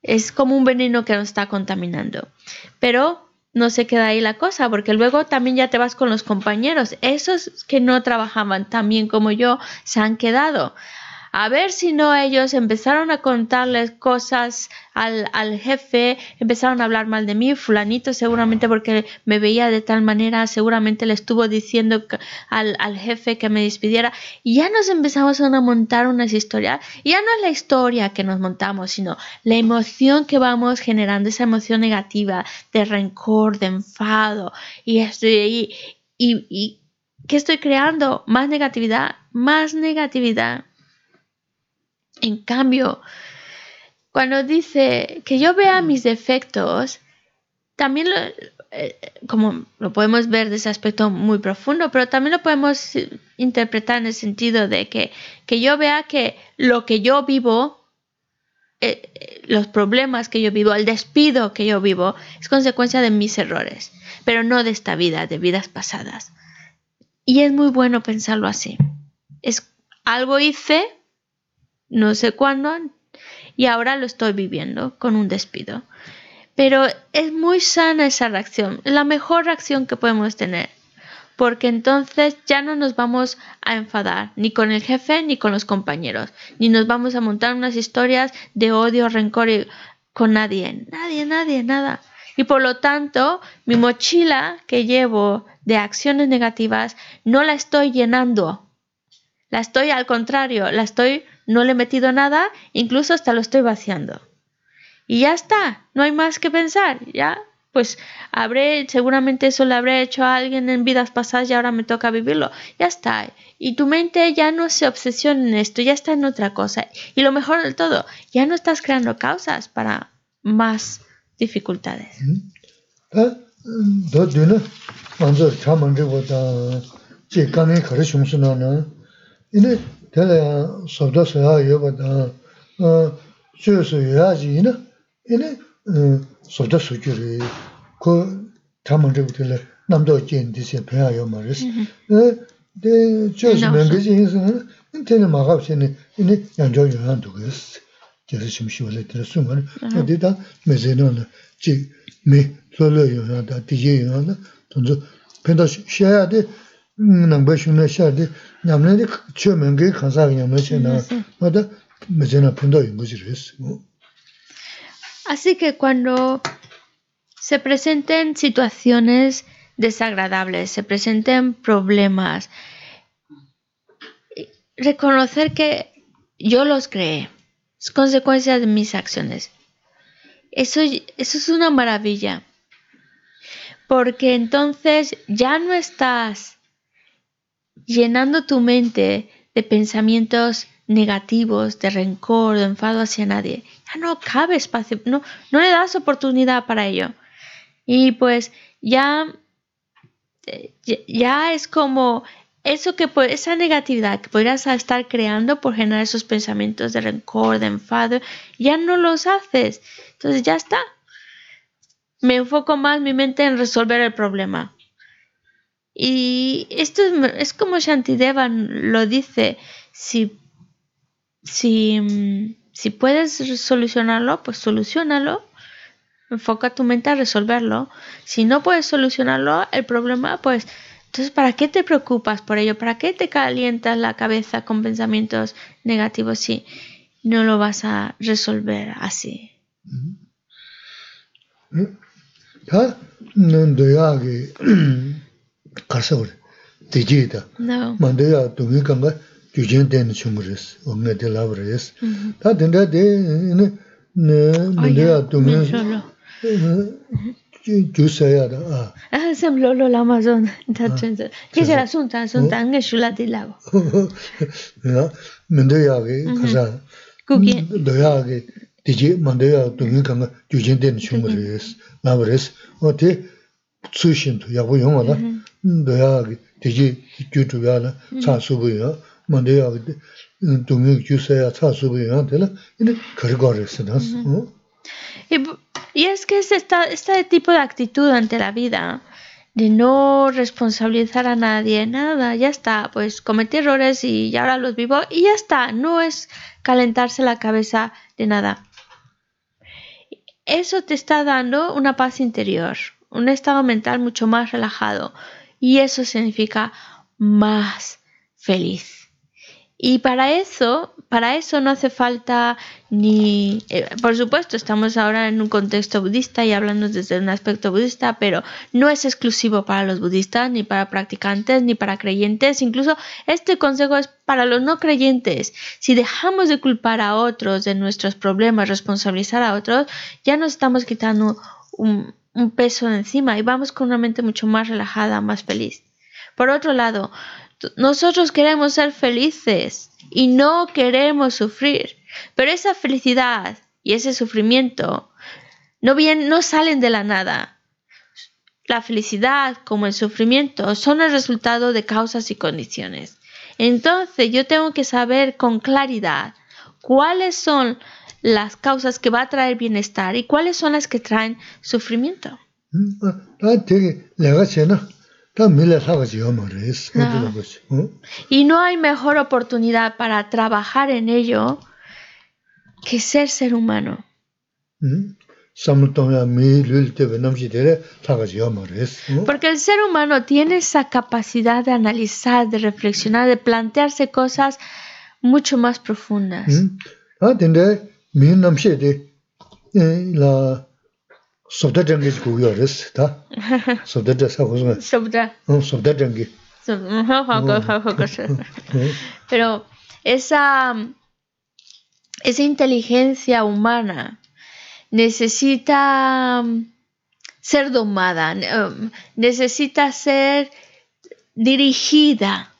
es como un veneno que nos está contaminando. Pero no se queda ahí la cosa, porque luego también ya te vas con los compañeros. Esos que no trabajaban tan bien como yo se han quedado. A ver si no ellos empezaron a contarles cosas al, al, jefe, empezaron a hablar mal de mí, fulanito seguramente porque me veía de tal manera, seguramente le estuvo diciendo al, al jefe que me despidiera. Y ya nos empezamos a montar unas historias. Y ya no es la historia que nos montamos, sino la emoción que vamos generando, esa emoción negativa de rencor, de enfado. Y, y, y, y ¿qué estoy creando? Más negatividad, más negatividad. En cambio, cuando dice que yo vea mis defectos, también lo, eh, como lo podemos ver de ese aspecto muy profundo, pero también lo podemos interpretar en el sentido de que, que yo vea que lo que yo vivo, eh, los problemas que yo vivo, el despido que yo vivo, es consecuencia de mis errores, pero no de esta vida, de vidas pasadas. Y es muy bueno pensarlo así. Es algo hice no sé cuándo, y ahora lo estoy viviendo con un despido. Pero es muy sana esa reacción, la mejor reacción que podemos tener, porque entonces ya no nos vamos a enfadar ni con el jefe ni con los compañeros, ni nos vamos a montar unas historias de odio, rencor con nadie, nadie, nadie, nada. Y por lo tanto, mi mochila que llevo de acciones negativas no la estoy llenando, la estoy al contrario, la estoy no le he metido nada, incluso hasta lo estoy vaciando. Y ya está, no hay más que pensar, ya, pues habré, seguramente eso le habré hecho a alguien en vidas pasadas y ahora me toca vivirlo, ya está. Y tu mente ya no se obsesiona en esto, ya está en otra cosa. Y lo mejor del todo, ya no estás creando causas para más dificultades. tēne sōpdā sōyā yōpa tāna chū sōyā jī yīna, yīne sōpdā sōkyū rī, kō tāmañ rīgu tēne namdā jīn dī sē pēyā yōma rīs. Tē chū sō mēngi jī yīn sōyā, tēne māgāp chēne yīne yānchō yōyān tō gōyōs, jēsī shimshī wālē tēne sūng gōni, tē tā mē zē nō na jī mē sō lō yōyān tā, tī jī yōyān tā, tōnzō pēndā shēyā tē nāngbā Así que cuando se presenten situaciones desagradables, se presenten problemas, reconocer que yo los creé, es consecuencia de mis acciones. Eso, eso es una maravilla, porque entonces ya no estás llenando tu mente de pensamientos negativos, de rencor, de enfado hacia nadie. Ya no cabe espacio, no, no le das oportunidad para ello. Y pues ya, ya es como eso que esa negatividad que podrías estar creando por generar esos pensamientos de rencor, de enfado, ya no los haces. Entonces ya está. Me enfoco más mi mente en resolver el problema. Y esto es, como Shantidevan lo dice, si, si, si puedes solucionarlo, pues solucionalo, enfoca tu mente a resolverlo. Si no puedes solucionarlo, el problema, pues entonces, ¿para qué te preocupas por ello? ¿Para qué te calientas la cabeza con pensamientos negativos si no lo vas a resolver así? 가서 그래 되지다. 만데야 동이 간가? 규전 되는 중으로스 원내 될라버스 다 된다 되네 네 만데야 동이 주셔야 아. 아, 샘 로로 라마존 다 전자. 계절 손자 손자 안게 줄라들라고. 야, 민데야게 가자. 그게 너야게 되지 만데야 동이 간가? 규전 되는 중으로스 나버스 어때 yunga la, deji gyu la, subu dungi gyu subu de la, ina sinas. Y, y es que es esta, este tipo de actitud ante la vida, de no responsabilizar a nadie, nada, ya está, pues cometí errores y ya ahora los vivo y ya está, no es calentarse la cabeza de nada. Eso te está dando una paz interior, un estado mental mucho más relajado y eso significa más feliz. Y para eso, para eso no hace falta ni, eh, por supuesto, estamos ahora en un contexto budista y hablando desde un aspecto budista, pero no es exclusivo para los budistas, ni para practicantes, ni para creyentes. Incluso este consejo es para los no creyentes. Si dejamos de culpar a otros de nuestros problemas, responsabilizar a otros, ya nos estamos quitando un, un peso encima y vamos con una mente mucho más relajada, más feliz. Por otro lado, nosotros queremos ser felices y no queremos sufrir, pero esa felicidad y ese sufrimiento no, bien, no salen de la nada. La felicidad como el sufrimiento son el resultado de causas y condiciones. Entonces yo tengo que saber con claridad cuáles son las causas que va a traer bienestar y cuáles son las que traen sufrimiento. Y no hay mejor oportunidad para trabajar en ello que ser ser humano. Rēs. Porque el ser humano tiene esa capacidad de analizar, de reflexionar, de plantearse cosas mucho más profundas. Tā tēndē mī nam shē tē lā sōbdā chāngī chī kūyō rēs, tā. Sōbdā chā sā kūsō Sobre- ngā, sōbdā chāngī. Pero esa, esa inteligencia humana necesita mm, ser domada, um, necesita ser dirigida,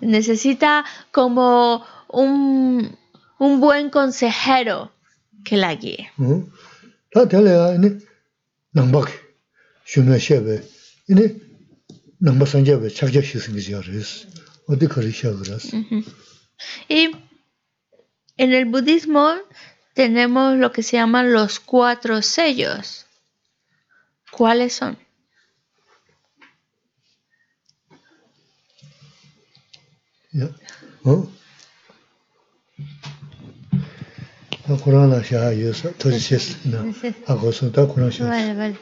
necesita como un, un buen consejero que la guíe. Rēs. Y en el budismo tenemos lo que se llaman los cuatro sellos. ¿Cuáles son? Ya. ¿Oh? Kurāna shā yu sā, tōshī shēs, nā, ā gō sō, tā Kurāna. Vale, vale.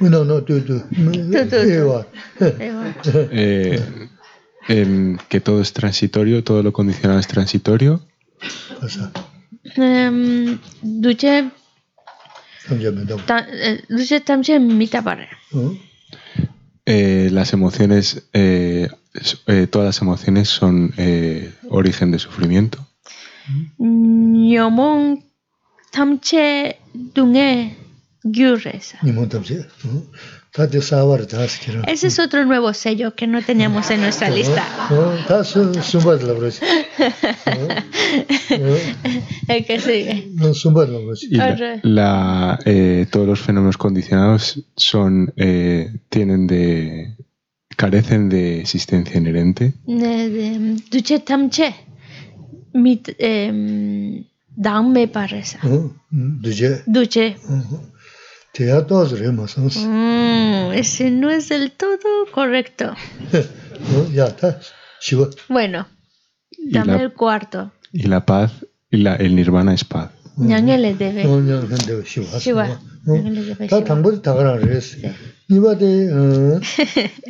Tū, ē tū. wā. Ahí va. Eh, em, que todo es transitorio, todo lo condicionado es transitorio. Kā sā, Duche, sāngyā mē tā. ta- duche tamche mita parre. ¿Oh? Eh, las emociones, eh, eh, todas las emociones son eh, origen de sufrimiento. Nyomon tamche dunge gyuresa. Nīmō tam Ese es otro nuevo sello que no teníamos en nuestra lista. El que sigue. Y la, eh, todos los fenómenos condicionados son, eh, tienen de, carecen de existencia inherente. Duche tamche mit em, dame paresa. ¿Oh? Dujē. Duche. Tē yā tō sī rē mā sāng sī. Mm, ese no es del todo correcto. ¿Oh? Yā tā shī wā. Bueno, Y dame la, el cuarto. y la paz, y la, el nirvana es paz. Ñangue le debe. 어, 그냥 근데 시와. 시와. 다 당부 다가라 그랬어. 이바데 어.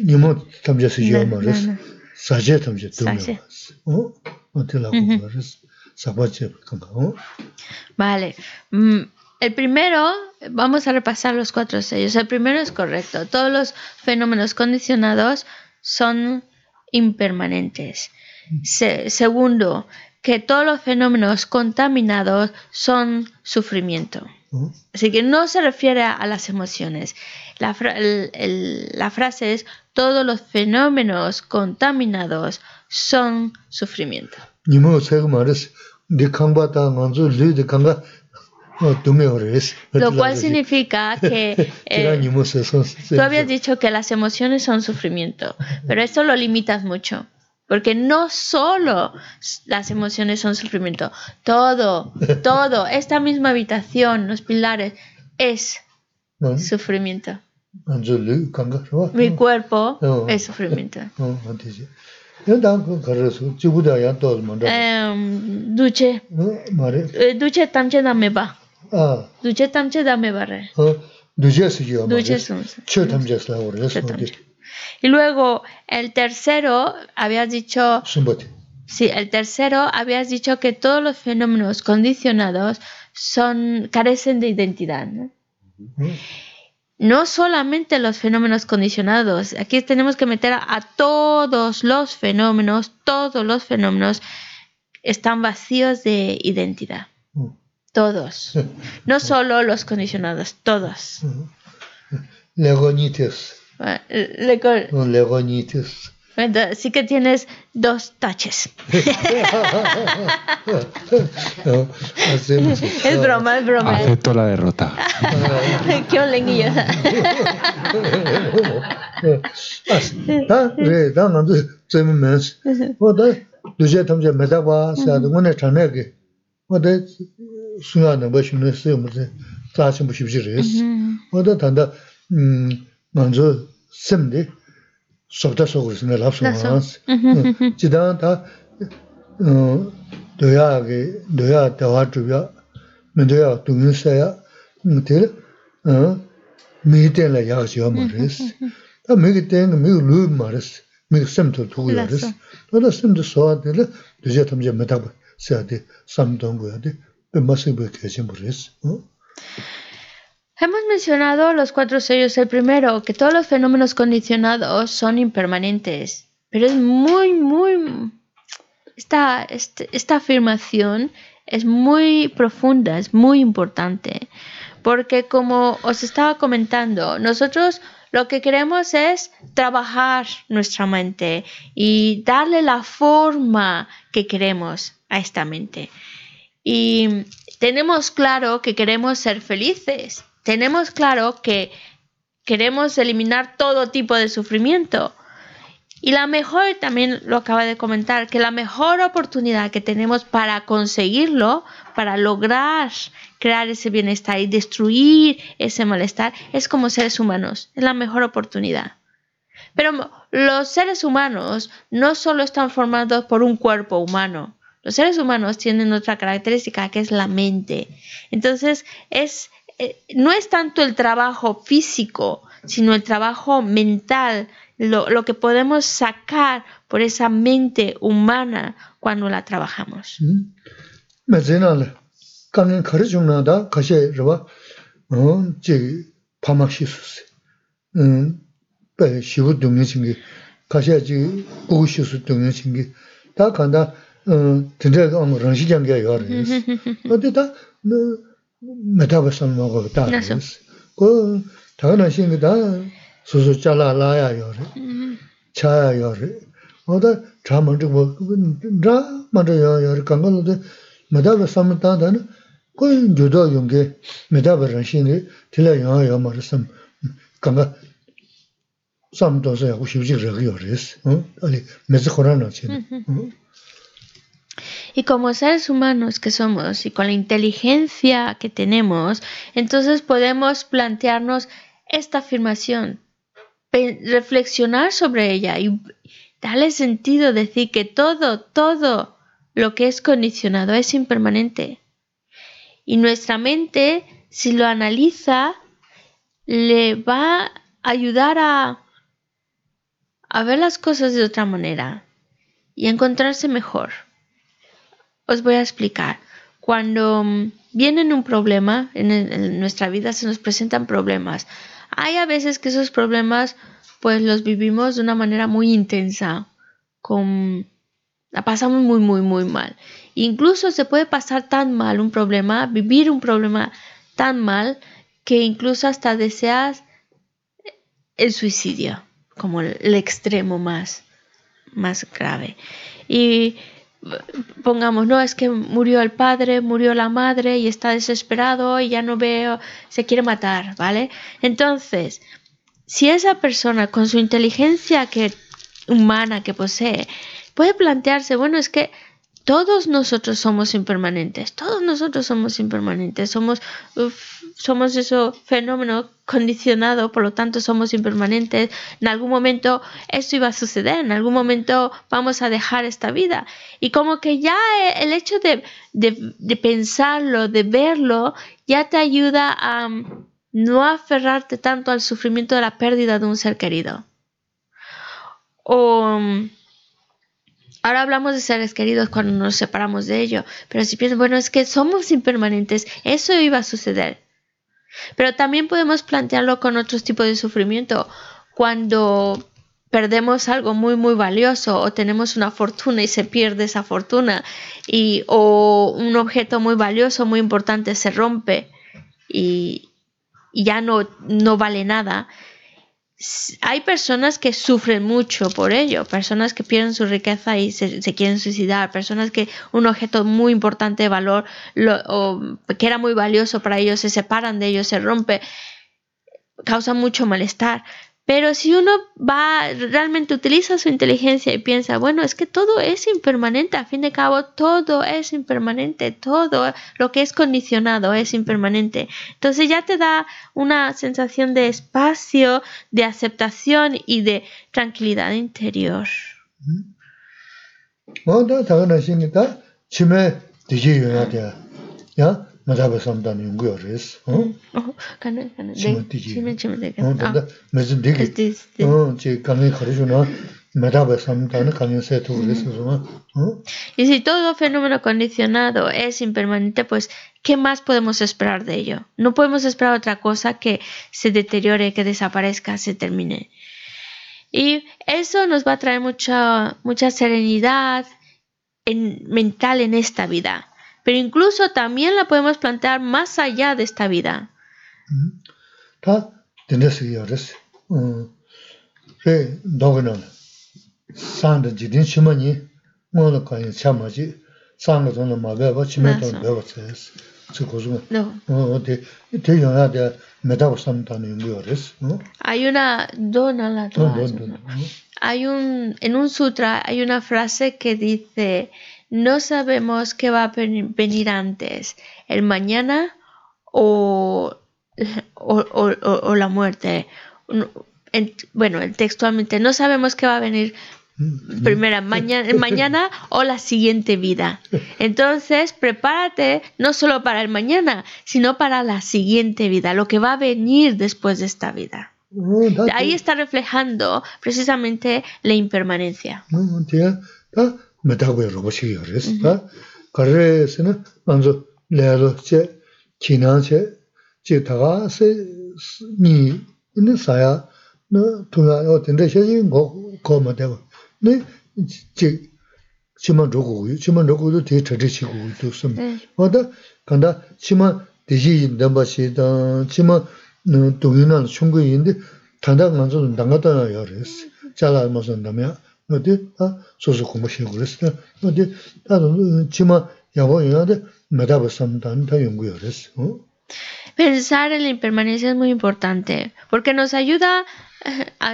니모 담자스 요 네, 말았어. 네, 네. 사제 담자 사제. 어? 어때라고 말았어. 사바체 건가? 어? Vale. Mm, El primero, vamos a repasar los cuatro sellos. El primero es correcto. Todos los fenómenos condicionados son impermanentes. Se- segundo, que todos los fenómenos contaminados son sufrimiento. 어? Así que no se refiere a, a las emociones. La, fra- el- el- la frase es, todos los fenómenos contaminados son sufrimiento. Lo cual significa que eh, tú habías dicho que las emociones son sufrimiento, pero esto lo limitas mucho. Porque no solo las emociones son sufrimiento, todo, todo, esta misma habitación, los pilares, es sufrimiento. Mi cuerpo es sufrimiento. duche. Duche tamche dame ba. Duche tamche dame ba re. Duche si yo. Duche son. Che tamche la. Y luego el tercero habías dicho. Sí, el tercero habías dicho que todos los fenómenos condicionados son carecen de identidad. ¿no? no solamente los fenómenos condicionados, aquí tenemos que meter a, todos los fenómenos, todos los fenómenos están vacíos de identidad. Todos. No solo los condicionados, todos. Legonitis. Legonitis. Sí que tienes dos taches. es broma, es broma. Acepto la derrota. Qué. 다 그래 다 남도 재미면서 뭐다 두제 탐제 메다바 사도 뭐네 참내게 뭐다 수야는 뭐 쉬는 쓰요 무슨 자신 뭐 쉽지르스 뭐다 단다 음 먼저 셈데 sobda sogurisi nga lapsu maansi. Chidang ta doya agi, doya dewa chubya, mi doya dungin saya, tila mii tenla yaa xiyo maarisi. Ta mii tenla mii luyo maarisi, mii semto tuku yaarisi. Tata semto soa tila doya tamja metaba saya di samdongu yaa di, Hemos mencionado los cuatro sellos. El primero, que todos los fenómenos condicionados son impermanentes. Pero es muy, muy... Esta, este, esta, afirmación es muy profunda, es muy importante. Porque como os estaba comentando, nosotros lo que queremos es trabajar nuestra mente y darle la forma que queremos a esta mente. Y tenemos claro que queremos ser felices, tenemos claro que queremos eliminar todo tipo de sufrimiento. Y la mejor, también lo acaba de comentar, que la mejor oportunidad que tenemos para conseguirlo, para lograr crear ese bienestar y destruir ese malestar, es como seres humanos. Es la mejor oportunidad. Pero los seres humanos no solo están formados por un cuerpo humano. Los seres humanos tienen otra característica que es la mente. Entonces es eh, no es tanto el trabajo físico, sino el trabajo mental, lo, que podemos sacar por esa mente humana cuando la trabajamos. 메타 tīndrā āma rāngshī jāngyā yā rīs. Ādi tā mētāpa sāma gōba tā rīs. Kō tā nā shīngi tā sūsū chālā lāyā yā rī, chāyā yā rī. Āda chā māntī kō, rā māntī yā yā rī, kāngā lō tā mētāpa sāma tā tā nā kō yudā yōngi mētāpa rāngshī nī tīlā yā yā mā rī sāma, kāngā sāma tōsā yā kō shivchik rā yā rīs. Āli mētsi khurā nā chī nī. Y como seres humanos que somos y con la inteligencia que tenemos, entonces podemos plantearnos esta afirmación, reflexionar sobre ella y darle sentido, decir que todo, todo lo que es condicionado es impermanente. Y nuestra mente, si lo analiza, le va a ayudar a, a ver las cosas de otra manera y encontrarse mejor. Os voy a explicar. Cuando mm, viene un problema, en, nuestra vida se nos presentan problemas. Hay a veces que esos problemas pues los vivimos de una manera muy intensa, con, la pasamos muy, muy, muy mal. Incluso se puede pasar tan mal un problema, vivir un problema tan mal, que incluso hasta deseas el suicidio, como el, extremo más, más grave. Y pongamos, no, es que murió el padre, murió la madre y está desesperado y ya no veo, se quiere matar, ¿vale? Entonces, si esa persona con su inteligencia que, humana que posee puede plantearse, bueno, es que todos nosotros somos impermanentes, todos nosotros somos impermanentes, somos, somos ese fenómeno condicionado, por lo tanto somos impermanentes. En algún momento esto iba a suceder, en algún momento vamos a dejar esta vida. Y como que ya el hecho de, de pensarlo, de verlo, ya te ayuda a no aferrarte tanto al sufrimiento de la pérdida de un ser querido. O Ahora hablamos de seres queridos cuando nos separamos de ello, pero si piensas, bueno, es que somos impermanentes, eso iba a suceder. Pero también podemos plantearlo con otros tipos de sufrimiento. Cuando perdemos algo muy muy valioso o tenemos una fortuna y se pierde esa fortuna y o un objeto muy valioso muy importante se rompe y, ya no, no vale nada hay personas que sufren mucho por ello, personas que pierden su riqueza y se, quieren suicidar, personas que un objeto muy importante de valor o que era muy valioso para ellos se separan de ellos, se rompe, causa mucho malestar. Pero si uno va, realmente utiliza su inteligencia y piensa, bueno, es que todo es impermanente, a fin de cabo todo es impermanente, todo lo que es condicionado es impermanente. Entonces ya te da una sensación de espacio, de aceptación y de tranquilidad interior. Y si todo fenómeno condicionado es impermanente, pues, ¿qué más podemos esperar de ello? No podemos esperar otra cosa que se deteriore, que desaparezca, se termine. Y eso nos va a traer mucha, mucha serenidad en, mental en esta vida pero incluso también la podemos plantear más allá de esta vida. Hay una hay un en un sutra hay una frase que dice no sabemos qué va a venir antes, el mañana o, o, la muerte. Bueno, textualmente, no sabemos qué va a venir primero, mañana, mañana o la siguiente vida. Entonces, prepárate no solo para el mañana, sino para la siguiente vida, lo que va a venir después de esta vida. Ahí está reflejando precisamente la impermanencia. 메다고의 로봇이 그랬어. 그래서는 먼저 레로 제 지난제 제 다가세 니 있는 사야 너 동아요 된데 셔진 거 거면 되고. 네 지, 지만 로고요. 지만 로고도 되게 저지치고 있었음. 뭐다 간다 지만 대지 넘버시다. 지만 동윤한 충분인데 단단 만서 나가다 요랬어. 잘 알면서 나면 Pensar en la impermanencia es muy importante porque nos ayuda,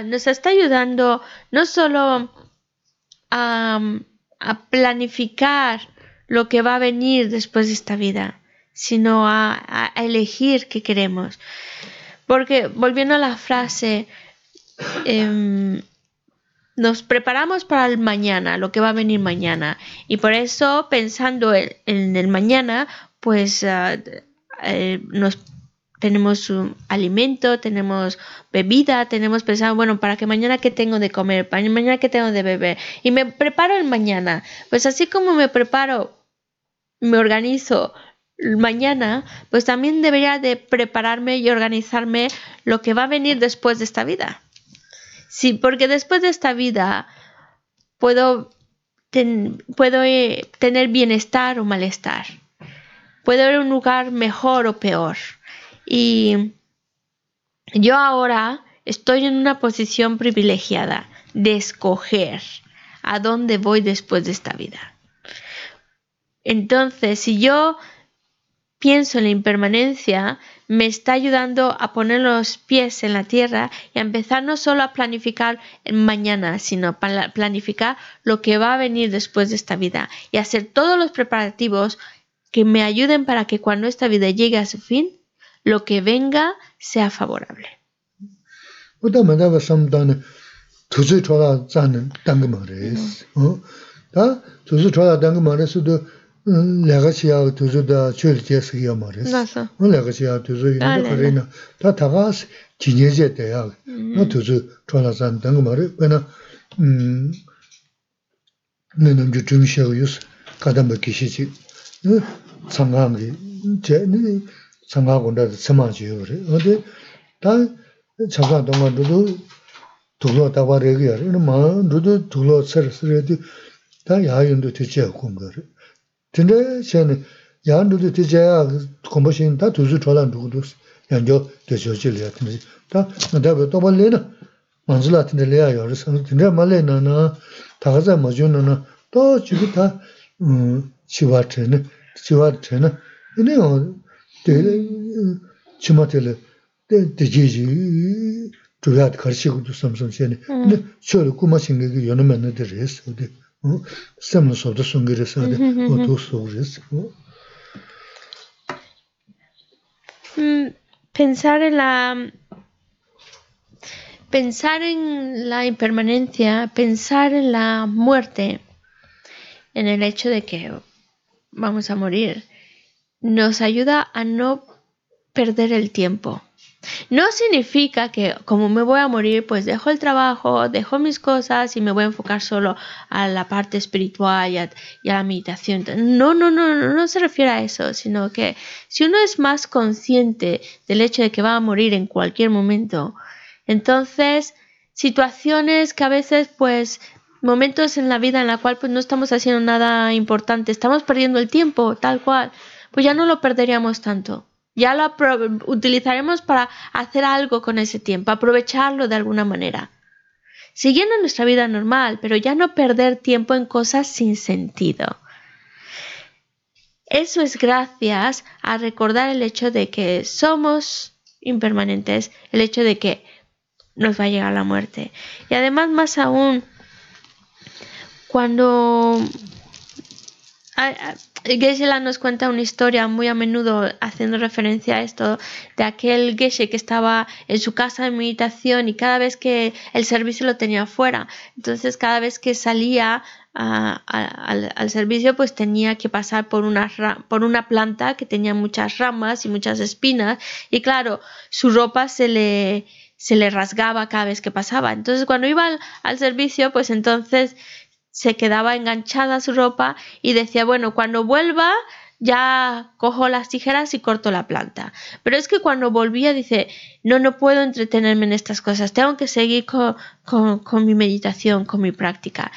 nos está ayudando no solo a, planificar lo que va a venir después de esta vida, sino a, elegir qué queremos. Porque volviendo a la frase, em, nos preparamos para el mañana, lo que va a venir mañana. Y por eso, pensando en, el mañana, pues eh, nos tenemos un alimento, tenemos bebida, tenemos pensado, bueno, para que mañana qué tengo de comer, para mañana qué tengo de beber. Y me preparo el mañana. Pues así como me preparo, me organizo mañana, pues también debería de prepararme y organizarme lo que va a venir después de esta vida. Sí, porque después de esta vida puedo, puedo eh, tener bienestar o malestar. Puedo ver un lugar mejor o peor. Y yo ahora estoy en una posición privilegiada de escoger a dónde voy después de esta vida. Entonces, si yo pienso en la impermanencia, me está ayudando a poner los pies en la tierra y a empezar no solo a planificar mañana, sino a planificar lo que va a venir después de esta vida y hacer todos los preparativos que me ayuden para que cuando esta vida llegue a su fin, lo que venga sea favorable. 내가 지하고 두주다 줄을 제스기야 말이야. 나서. 내가 지하고 두주 이거 그래나 다 다가 진예제 돼야. 너 두주 전화산 된 말이 왜나 음 내는 좀 중시하고 유스 가다 먹기 시지. 네 상관이 제는 상관군다 처마지요 그래. 어디 다 자가 동안도 둘로 다바 얘기야. 마 누도 둘로 서서도 다 야윤도 되지 않고 그래. 근데 쟤는 야한도도 되자야 공부신 다 두수 졸라 누구도 연결 되셔질 야 근데 다 내가 또 벌레나 만질 같은데 내가 여기서 근데 말레나나 다가자 맞으면은 또 지구 다 지와트는 지와트는 근데 어 되게 치마텔 되지지 주야 가르치고도 삼성 쟤는 근데 저를 꾸마신 게 요놈은 애들이 했어 근데 res, ode. Pensar en la pensar en la impermanencia, pensar en la muerte, en el hecho de que vamos a morir, nos ayuda a no perder el tiempo. No significa que como me voy a morir, pues dejo el trabajo, dejo mis cosas y me voy a enfocar solo a la parte espiritual y a, la meditación. No, no, no, no, no se refiere a eso, sino que si uno es más consciente del hecho de que va a morir en cualquier momento, entonces situaciones que a veces pues momentos en la vida en la cual pues no estamos haciendo nada importante, estamos perdiendo el tiempo tal cual, pues ya no lo perderíamos tanto. Ya lo utilizaremos para hacer algo con ese tiempo, aprovecharlo de alguna manera. Siguiendo nuestra vida normal, pero ya no perder tiempo en cosas sin sentido. Eso es gracias a recordar el hecho de que somos impermanentes, el hecho de que nos va a llegar la muerte. Y además, más aún, cuando geshe nos cuenta una historia muy a menudo haciendo referencia a esto de aquel Geshe que estaba en su casa de meditación y cada vez que el servicio lo tenía fuera. Entonces cada vez que salía al, servicio pues tenía que pasar por una, por una planta que tenía muchas ramas y muchas espinas y claro, su ropa se le, se le rasgaba cada vez que pasaba. Entonces cuando iba al servicio pues entonces se quedaba enganchada su ropa y decía, bueno, cuando vuelva ya cojo las tijeras y corto la planta. Pero es que cuando volvía dice, no, no puedo entretenerme en estas cosas, tengo que seguir con, con, mi meditación, con mi práctica.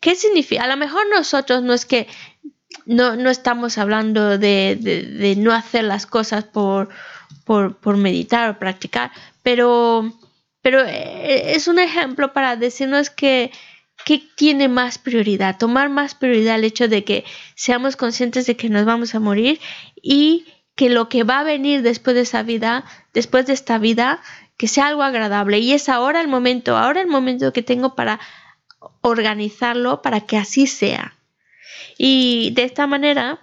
¿Qué significa? A lo mejor nosotros no es que no, no estamos hablando de, de, no hacer las cosas por, por, por meditar o practicar, pero, pero eh, es un ejemplo para decirnos que ¿qué tiene más prioridad? Tomar más prioridad el hecho de que seamos conscientes de que nos vamos a morir y que lo que va a venir después de esa vida, después de esta vida, que sea algo agradable. Y es ahora el momento, ahora el momento que tengo para organizarlo para que así sea. Y de esta manera,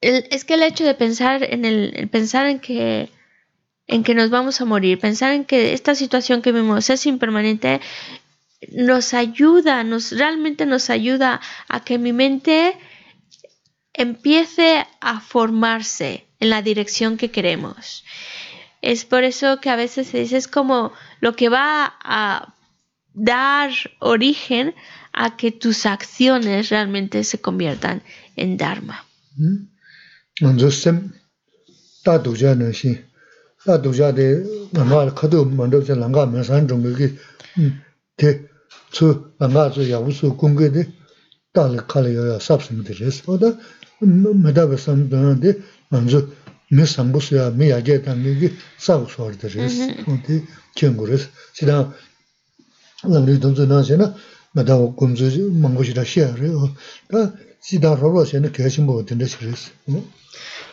es que el hecho de pensar en el, pensar en que en que nos vamos a morir, pensar en que esta situación que vivimos es impermanente, nos ayuda, nos realmente nos ayuda a que mi mente empiece a formarse en la dirección que queremos. Es por eso que a veces se dice es como lo que va a dar origen a que tus acciones realmente se conviertan en dharma. nga tsū āngā yā wūsū kūngi dī tāli kāli yā yā sāp sīngi. Oda mēdāba sāmi dāna dī ānzu mī.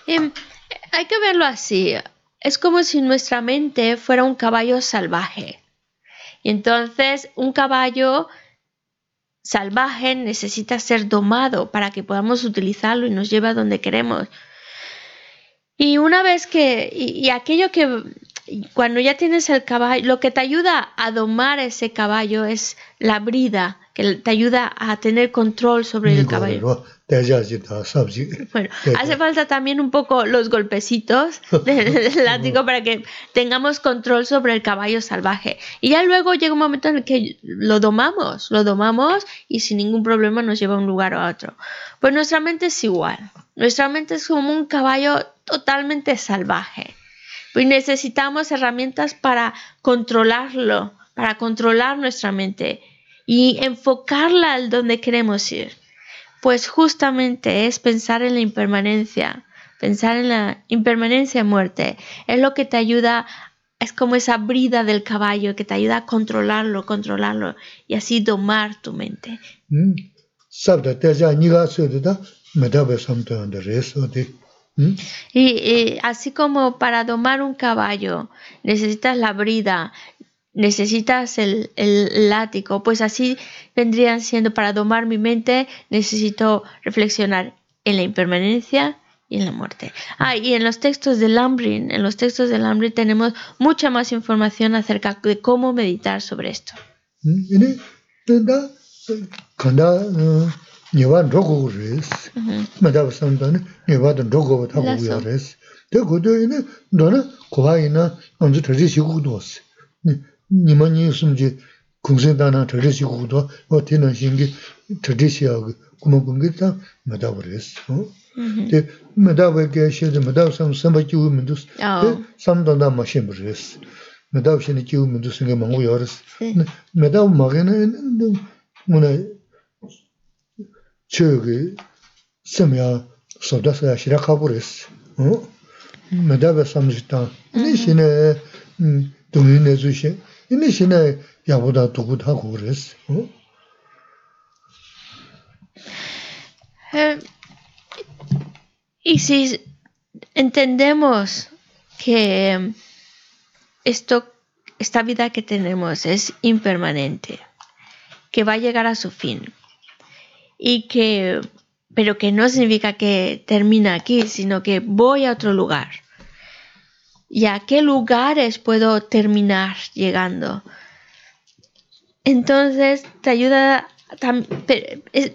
Oda Hay que verlo así. Es como si nuestra mente fuera un caballo salvaje. Y entonces un caballo salvaje necesita ser domado para que podamos utilizarlo y nos lleve a donde queremos. Y una vez que, y, y aquello que, cuando ya tienes el caballo, lo que te ayuda a domar ese caballo es la brida, que te ayuda a tener control sobre el caballo. Bueno, hace falta también un poco los golpecitos del, del látigo para que tengamos control sobre el caballo salvaje. Y ya luego llega un momento en el que lo domamos, lo domamos y sin ningún problema nos lleva a un lugar o a otro. Pues nuestra mente es igual. Nuestra mente es como un caballo totalmente salvaje. Y necesitamos herramientas para controlarlo, para controlar nuestra mente y enfocarla al donde queremos ir. Pues justamente es pensar en la impermanencia, pensar en la impermanencia y muerte. Es lo que te ayuda, es como esa brida del caballo que te ayuda a controlarlo, controlarlo y así domar tu mente. Y, y, así como para domar un caballo necesitas la brida, necesitas el, el, látigo, pues así vendrían siendo para domar mi mente, necesito reflexionar en la impermanencia y en la muerte. Ah, y en los textos del Lambrin, en los textos del Lambrin tenemos mucha más información acerca de cómo meditar sobre esto. nima nyi sumji kungsen dana tradishi kukudwa, o tena shingi tradishi yaga kuma kungi ta madawa res. Te madawa kaya shede madawa sam samba kiwi mindus, te samdanda ma shimba res. Madawa shini kiwi mindus nga mangu ya res. Madawa magina muna choyoge samya sabdasaya shirakabu res. Madawa samjita, ni shine dungi nezu shini da kuburis. Y si entendemos que esto, esta vida que tenemos es impermanente, que va a llegar a su fin, y que, pero que no significa que termina aquí, sino que voy a otro lugar. ¿Y a qué lugares puedo terminar llegando? Entonces te ayuda,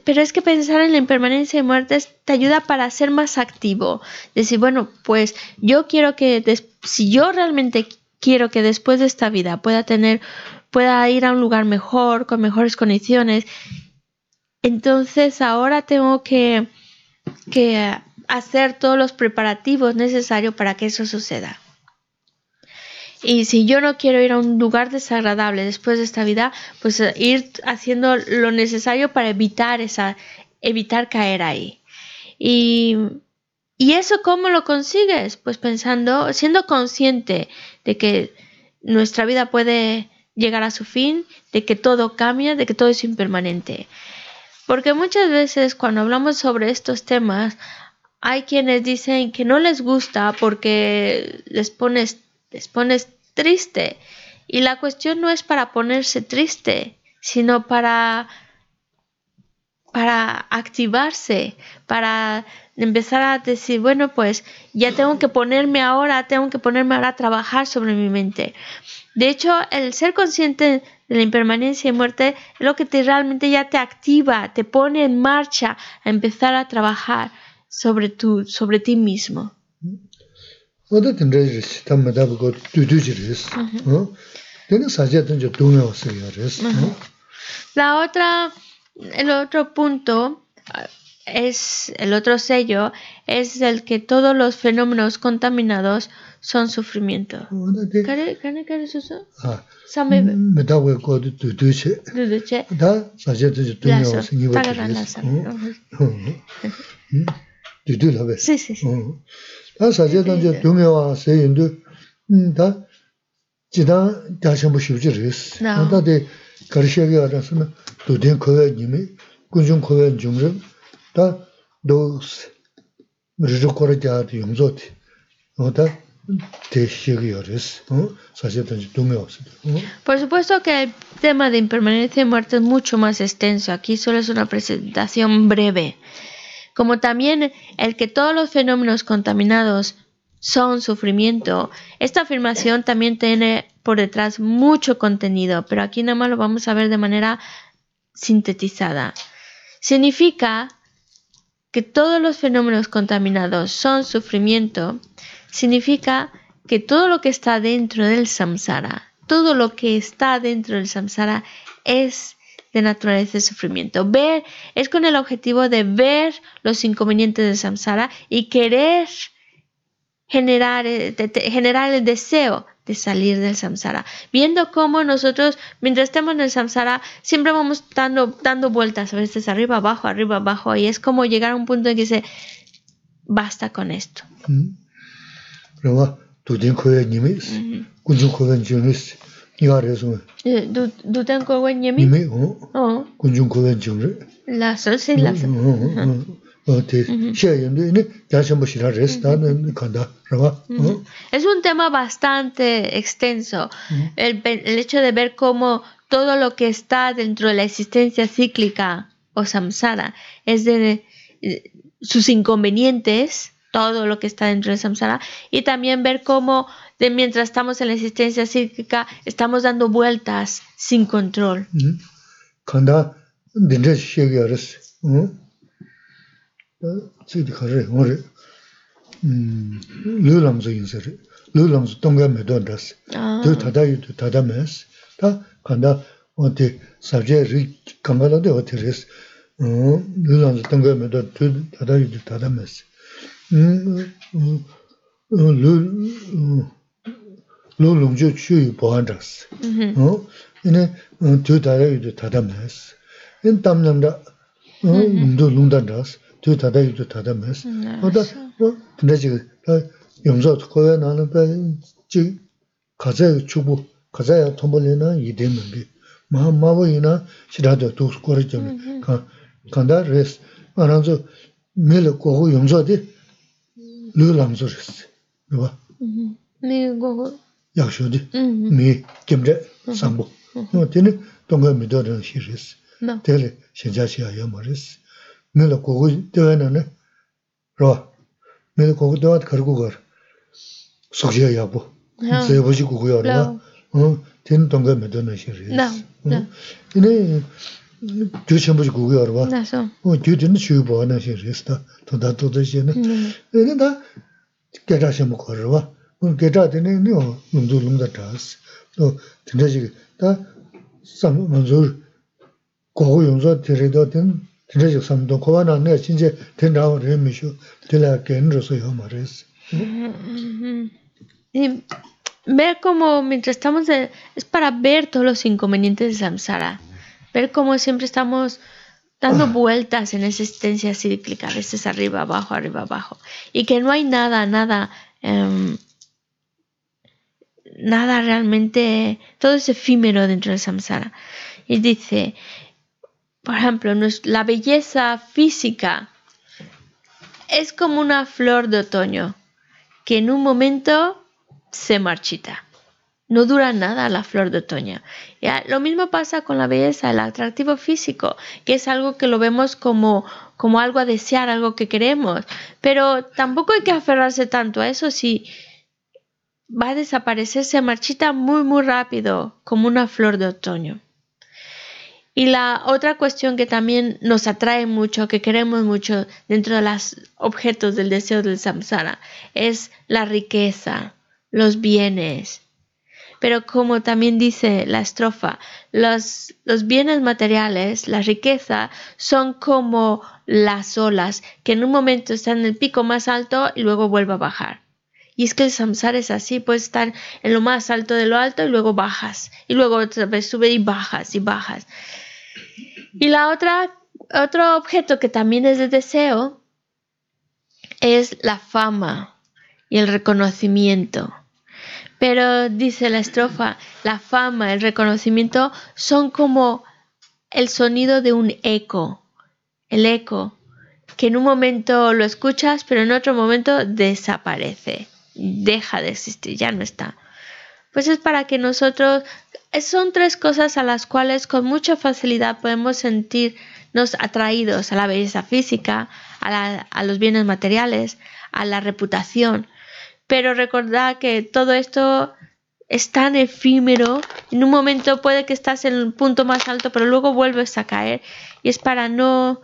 pero es que pensar en la impermanencia y muerte te ayuda para ser más activo. Decir, bueno, pues yo quiero que, si yo realmente quiero que después de esta vida pueda tener, pueda ir a un lugar mejor, con mejores condiciones, entonces ahora tengo que, que hacer todos los preparativos necesarios para que eso suceda. Y si yo no quiero ir a un lugar desagradable después de esta vida, pues eh, ir haciendo lo necesario para evitar esa, evitar caer ahí. Y, y eso cómo lo consigues? Pues pensando, siendo consciente de que nuestra vida puede llegar a su fin, de que todo cambia, de que todo es impermanente. Porque muchas veces cuando hablamos sobre estos temas, hay quienes dicen que no les gusta porque les pones, les pones triste. Y la cuestión no es para ponerse triste, sino para, para activarse, para empezar a decir, bueno, pues ya tengo que ponerme ahora, tengo que ponerme ahora a trabajar sobre mi mente. De hecho, el ser consciente de la impermanencia y muerte es lo que te realmente ya te activa, te pone en marcha a empezar a trabajar sobre, tu, sobre ti mismo. La otra, el otro punto es el otro sello es el que todos los fenómenos contaminados son sufrimiento. ¿Care care care eso? Ah. Sabe. Me da de che. Da sa je de la. Sí, sí, sí. Osidi. Por supuesto que el tema de impermanencia y muerte es mucho más extenso. Aquí solo es una presentación breve. Como también el que todos los fenómenos contaminados son sufrimiento. Esta afirmación también tiene por detrás mucho contenido, pero aquí nada más lo vamos a ver de manera sintetizada. Significa que todos los fenómenos contaminados son sufrimiento, significa que todo lo que está dentro del samsara, todo lo que está dentro del samsara es de naturaleza de sufrimiento. Ver es con el objetivo de ver los inconvenientes del samsara y querer generar, eh, generar el deseo de salir del samsara. Viendo cómo nosotros, mientras estemos en el samsara, siempre vamos dando, dando vueltas, a veces arriba, abajo, arriba, abajo, y es como llegar a un punto en que dice, basta con esto. La sol, sí, la sol. Es un tema bastante extenso, el, el, hecho de ver cómo todo lo que está dentro de la existencia cíclica o samsara es de, sus inconvenientes, todo lo que está dentro de samsara, y también ver cómo de mientras estamos en la existencia cíclica estamos dando vueltas sin control. tsidi lo longjo chuyu bohan raks. Mm-hmm. Ine uh, tuyo tata yudu tatam nas. Ine tam namda lumdo uh, mm-hmm. lungdan raks, tuyo tata yudu tatam nas. Mm-hmm. Oda, tanda chiga, yomzo koya nana pa chig kazaya chubu, kazaya tombole na yide mambi. Maha mawa ina shirado duks kora jamni. Kanda res, aranzo mele kogo yomzo di lu lamzo raks. Niba? Niba gogo. 약쇼디 미 겸제 상부. 뭐 되네 동거 미도는 시리스. 되게 신자시야 여머리스. 내가 고고 되는 로 내가 고고 되어 가지고 거 속지야 야보 제 보지 고고요 어 되는 동거 미도는 시리스. 이네 주천 보지 고고요 봐. 어, 주든 쉬우 보는 시리스다. 또다 또다 시네. 얘는 다 깨자셔 먹어 봐. Nā shī rī sī tā, tō tā tō tā shī nā, tēne tā gēchā shēmbō kār rā, gēchā tēne nī o lōngdō lōngdā tā sī, tēne shī tā sāng mā kōku yōngzō tērē tō tēn Ver cómo mientras estamos es para ver todos los inconvenientes de samsara, ver cómo siempre estamos dando vueltas en esa existencia cíclica, a veces arriba, abajo, arriba, abajo, y que no hay nada, nada, em, nada realmente, todo es efímero dentro del samsara. Y dice, por ejemplo, la belleza física es como una flor de otoño que en un momento se marchita. No dura nada la flor de otoño. Lo mismo pasa con la belleza, el atractivo físico, que es algo que lo vemos como, como algo a desear, algo que queremos. Pero tampoco hay que aferrarse tanto a eso si va a desaparecer, se marchita muy, muy rápido, como una flor de otoño. Y la otra cuestión que también nos atrae mucho, que queremos mucho dentro de los objetos del deseo del samsara, es la riqueza, los bienes. Pero como también dice la estrofa, los, los bienes materiales, la riqueza, son como las olas, que en un momento están en el pico más alto y luego vuelve a bajar. Y es que el samsara es así, puedes estar en lo más alto de lo alto y luego bajas, y luego otra vez sube y bajas y bajas. Y la otra, otro objeto que también es de deseo es la fama y el reconocimiento. Pero dice la estrofa la fama, el reconocimiento son como el sonido de un eco, el eco, que en un momento lo escuchas, pero en otro momento desaparece, deja de existir, ya no está. Pues es para que nosotros, son tres cosas a las cuales con mucha facilidad podemos sentirnos atraídos a la belleza física, a, los bienes materiales, a la reputación. Pero recordad que todo esto es tan efímero, en un momento puede que estás en el punto más alto, pero luego vuelves a caer y es para no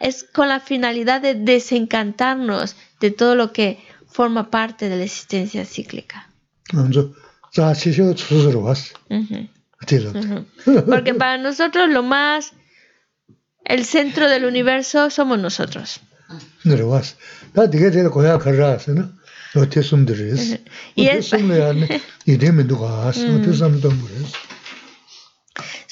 es con la finalidad de desencantarnos de todo lo que forma parte de la existencia cíclica. Porque para nosotros lo más, el centro del universo somos nosotros. Y es,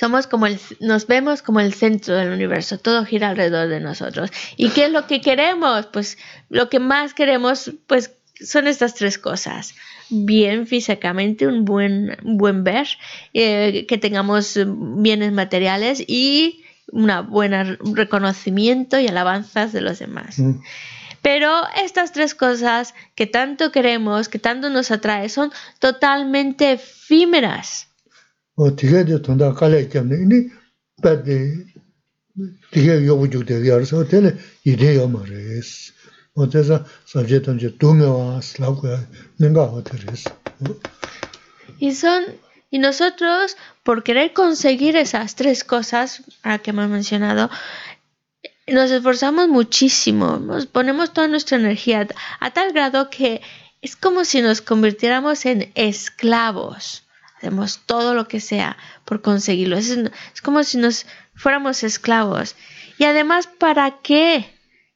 somos como el, nos vemos como el centro del universo, todo gira alrededor de nosotros. ¿Y qué es lo que queremos? Pues lo que más queremos, pues son estas tres cosas. Bien físicamente, un buen, buen ver, eh, que tengamos bienes materiales y un buen reconocimiento y alabanzas de los demás. Mm. Pero estas tres cosas que tanto queremos, que tanto nos atrae, son totalmente efímeras. Y son y nosotros por querer conseguir esas tres cosas a que hemos mencionado nos esforzamos muchísimo, nos ponemos toda nuestra energía a tal grado que es como si nos convirtiéramos en esclavos hacemos todo lo que sea por conseguirlo. Es, como si nos fuéramos esclavos. Y además, ¿para qué?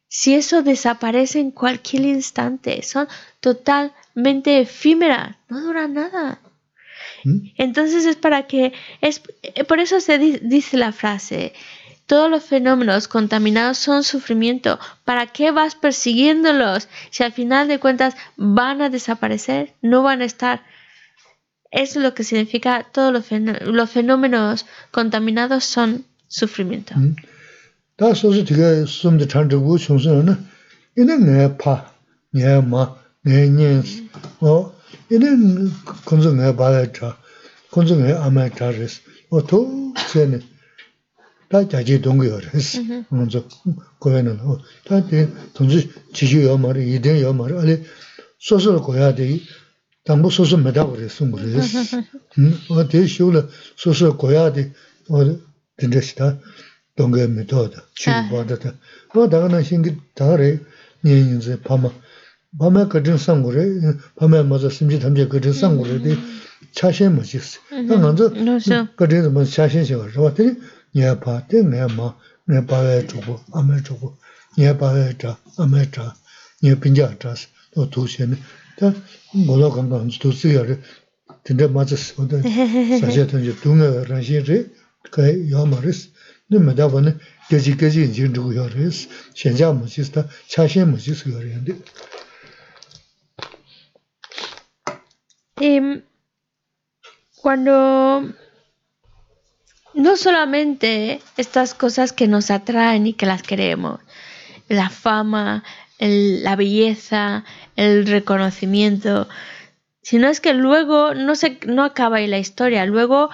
Si eso desaparece en cualquier instante, son totalmente efímeras, no duran nada. ¿Mm? Entonces es para que, es, por eso se dice la frase, todos los fenómenos contaminados son sufrimiento. ¿Para qué vas persiguiéndolos si al final de cuentas van a desaparecer? No van a estar. Es lo que significa todos los, los fenómenos contaminados son sufrimiento. Da ja ji dong yo res kunzu ko ya na o ta de tong ji ji yo ma ri yi de yo ma ri ale so so ko ya de 당부 소소 메다버리 숨부리스 어 대쇼를 소소 고야디 어 된다시다 동계 메도다 치바다다 어 다가나 신기 다래 니인제 파마 밤에 거든 상고래 밤에 맞아 심지 담제 거든 상고래디 차신 뭐지스 당한저 거든 뭐 차신 시가 저한테 녀파 때내마 내 바에 주고 아메 주고 녀 바에 자 아메 자 녀빈자 자스 또 도시에는 다 뭐라 간다 또 쓰여래 근데 맞아 어떤 사실은 이제 동네 라시리 그 요마르스 네 메다바네 계지 계지 이제 누구 요르스 현자 뭐지스다 차신 뭐지스 요르는데 Eh, cuando no solamente estas cosas que nos atraen y que las queremos, la fama, la belleza, el reconocimiento, sino es que luego no, se, no acaba ahí la historia, luego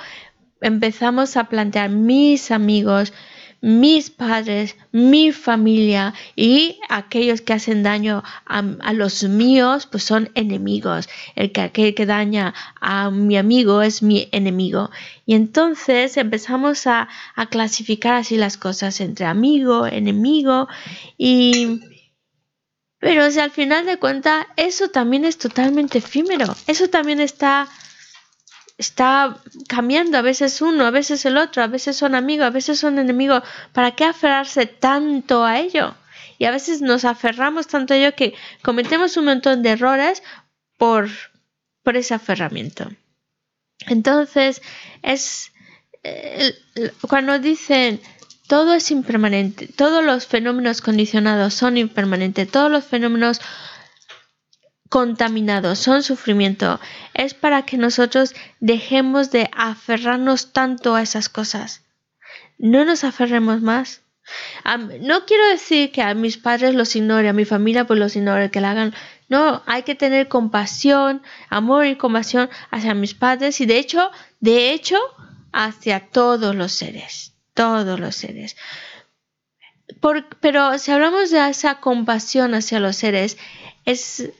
empezamos a plantear mis amigos, mis padres, mi familia y aquellos que hacen daño a, los míos, pues son enemigos. El que aquel que daña a mi amigo es mi enemigo. Y entonces empezamos a, a clasificar así las cosas entre amigo, enemigo y pero si al final de cuentas eso también es totalmente efímero, eso también está, está cambiando, a veces uno, a veces el otro, a veces son amigos, a veces son enemigos, ¿para qué aferrarse tanto a ello? Y a veces nos aferramos tanto a ello que cometemos un montón de errores por, por ese aferramiento. Entonces, es eh, cuando dicen todo es impermanente, todos los fenómenos condicionados son impermanentes, todos los fenómenos contaminados, son sufrimiento. Es para que nosotros dejemos de aferrarnos tanto a esas cosas. No nos aferremos más. no quiero decir que a mis padres los ignore, a mi familia pues los ignore, que la hagan. No, hay que tener compasión, amor y compasión hacia mis padres y de hecho, de hecho, hacia todos los seres, todos los seres. pero si hablamos de esa compasión hacia los seres, es,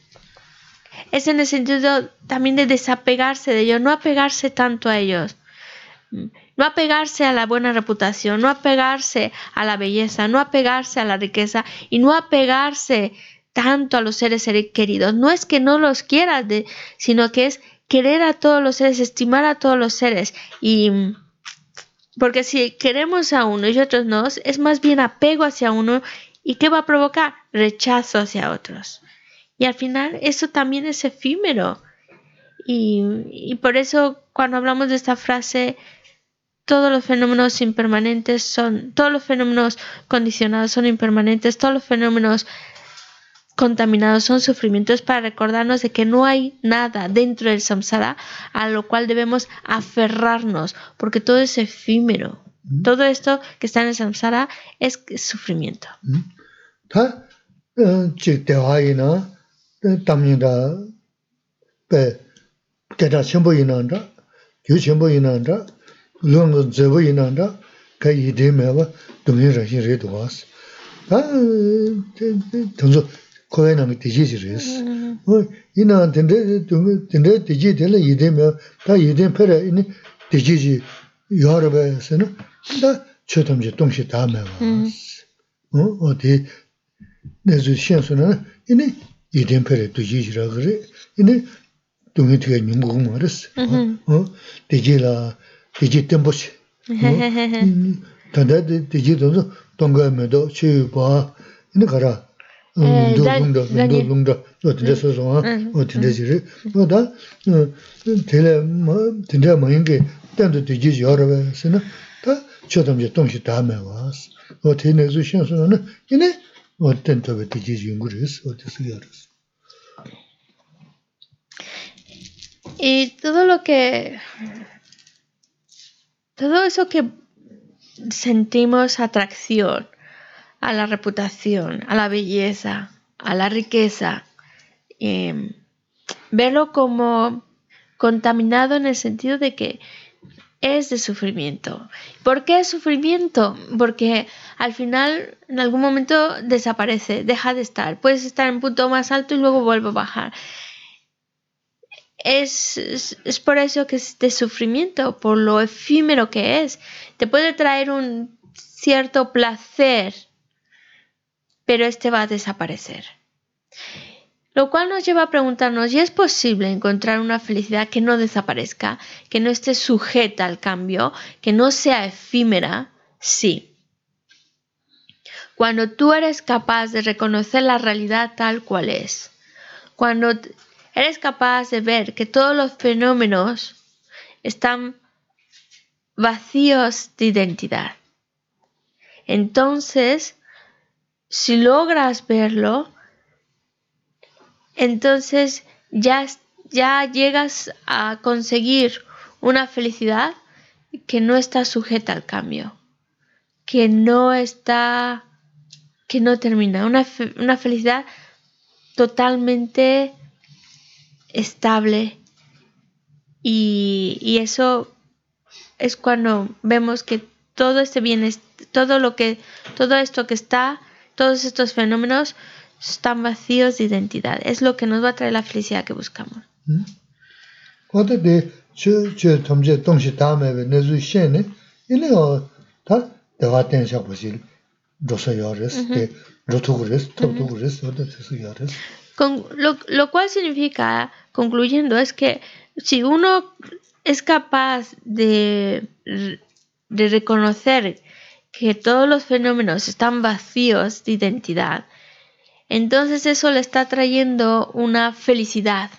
es en el sentido también de desapegarse de ellos, no apegarse tanto a ellos, no apegarse a la buena reputación, no apegarse a la belleza, no apegarse a la riqueza y no apegarse tanto a los seres queridos. No es que no los quieras, sino que es querer a todos los seres, estimar a todos los seres y porque si queremos a uno y otros no, es más bien apego hacia uno y ¿qué va a provocar? Rechazo hacia otros. Y al final eso también es efímero. Y, y por eso cuando hablamos de esta frase, todos los fenómenos impermanentes son, todos los fenómenos condicionados son impermanentes, todos los fenómenos contaminados son sufrimientos para recordarnos de que no hay nada dentro del samsara a lo cual debemos aferrarnos, porque todo es efímero. Mm. Todo esto que está en el samsara es sufrimiento. kowe koya nami deji jiris. Ina dinde deji dila yidime, ta yidim pera ini deji ji yorba sino, da chotamji tongshi dame was. Mm. O di nezu shen suna, ini yidim pera deji jira giri, ini dungi tuya nyungu kumu aris. Deji la, deji tenpochi. Tanda deji donzo tonga medo, chiyo ba, ini kara, Y todo lo que, todo eso que sentimos atracción, a la reputación, a la belleza, a la riqueza. Em, verlo como contaminado en el sentido de que es de sufrimiento. ¿Por qué es sufrimiento? Porque al final en algún momento desaparece, deja de estar. Puedes estar en un punto más alto y luego vuelve a bajar. Es, es, por eso que es de sufrimiento, por lo efímero que es. Te puede traer un cierto placer pero este va a desaparecer. Lo cual nos lleva a preguntarnos, ¿y es posible encontrar una felicidad que no desaparezca, que no esté sujeta al cambio, que no sea efímera? Sí. Cuando tú eres capaz de reconocer la realidad tal cual es, cuando eres capaz de ver que todos los fenómenos están vacíos de identidad, entonces si logras verlo, entonces ya, ya llegas a conseguir una felicidad que no está sujeta al cambio, que no está, que no termina, una, una felicidad totalmente estable. Y, y, eso es cuando vemos que todo este bien, todo lo que, todo esto que está todos estos fenómenos están vacíos de identidad. Es lo que nos va a traer la felicidad que buscamos. Con lo, lo cual significa, concluyendo, es que si uno es capaz de, de reconocer que todos los fenómenos están vacíos de identidad, entonces eso le está trayendo una felicidad.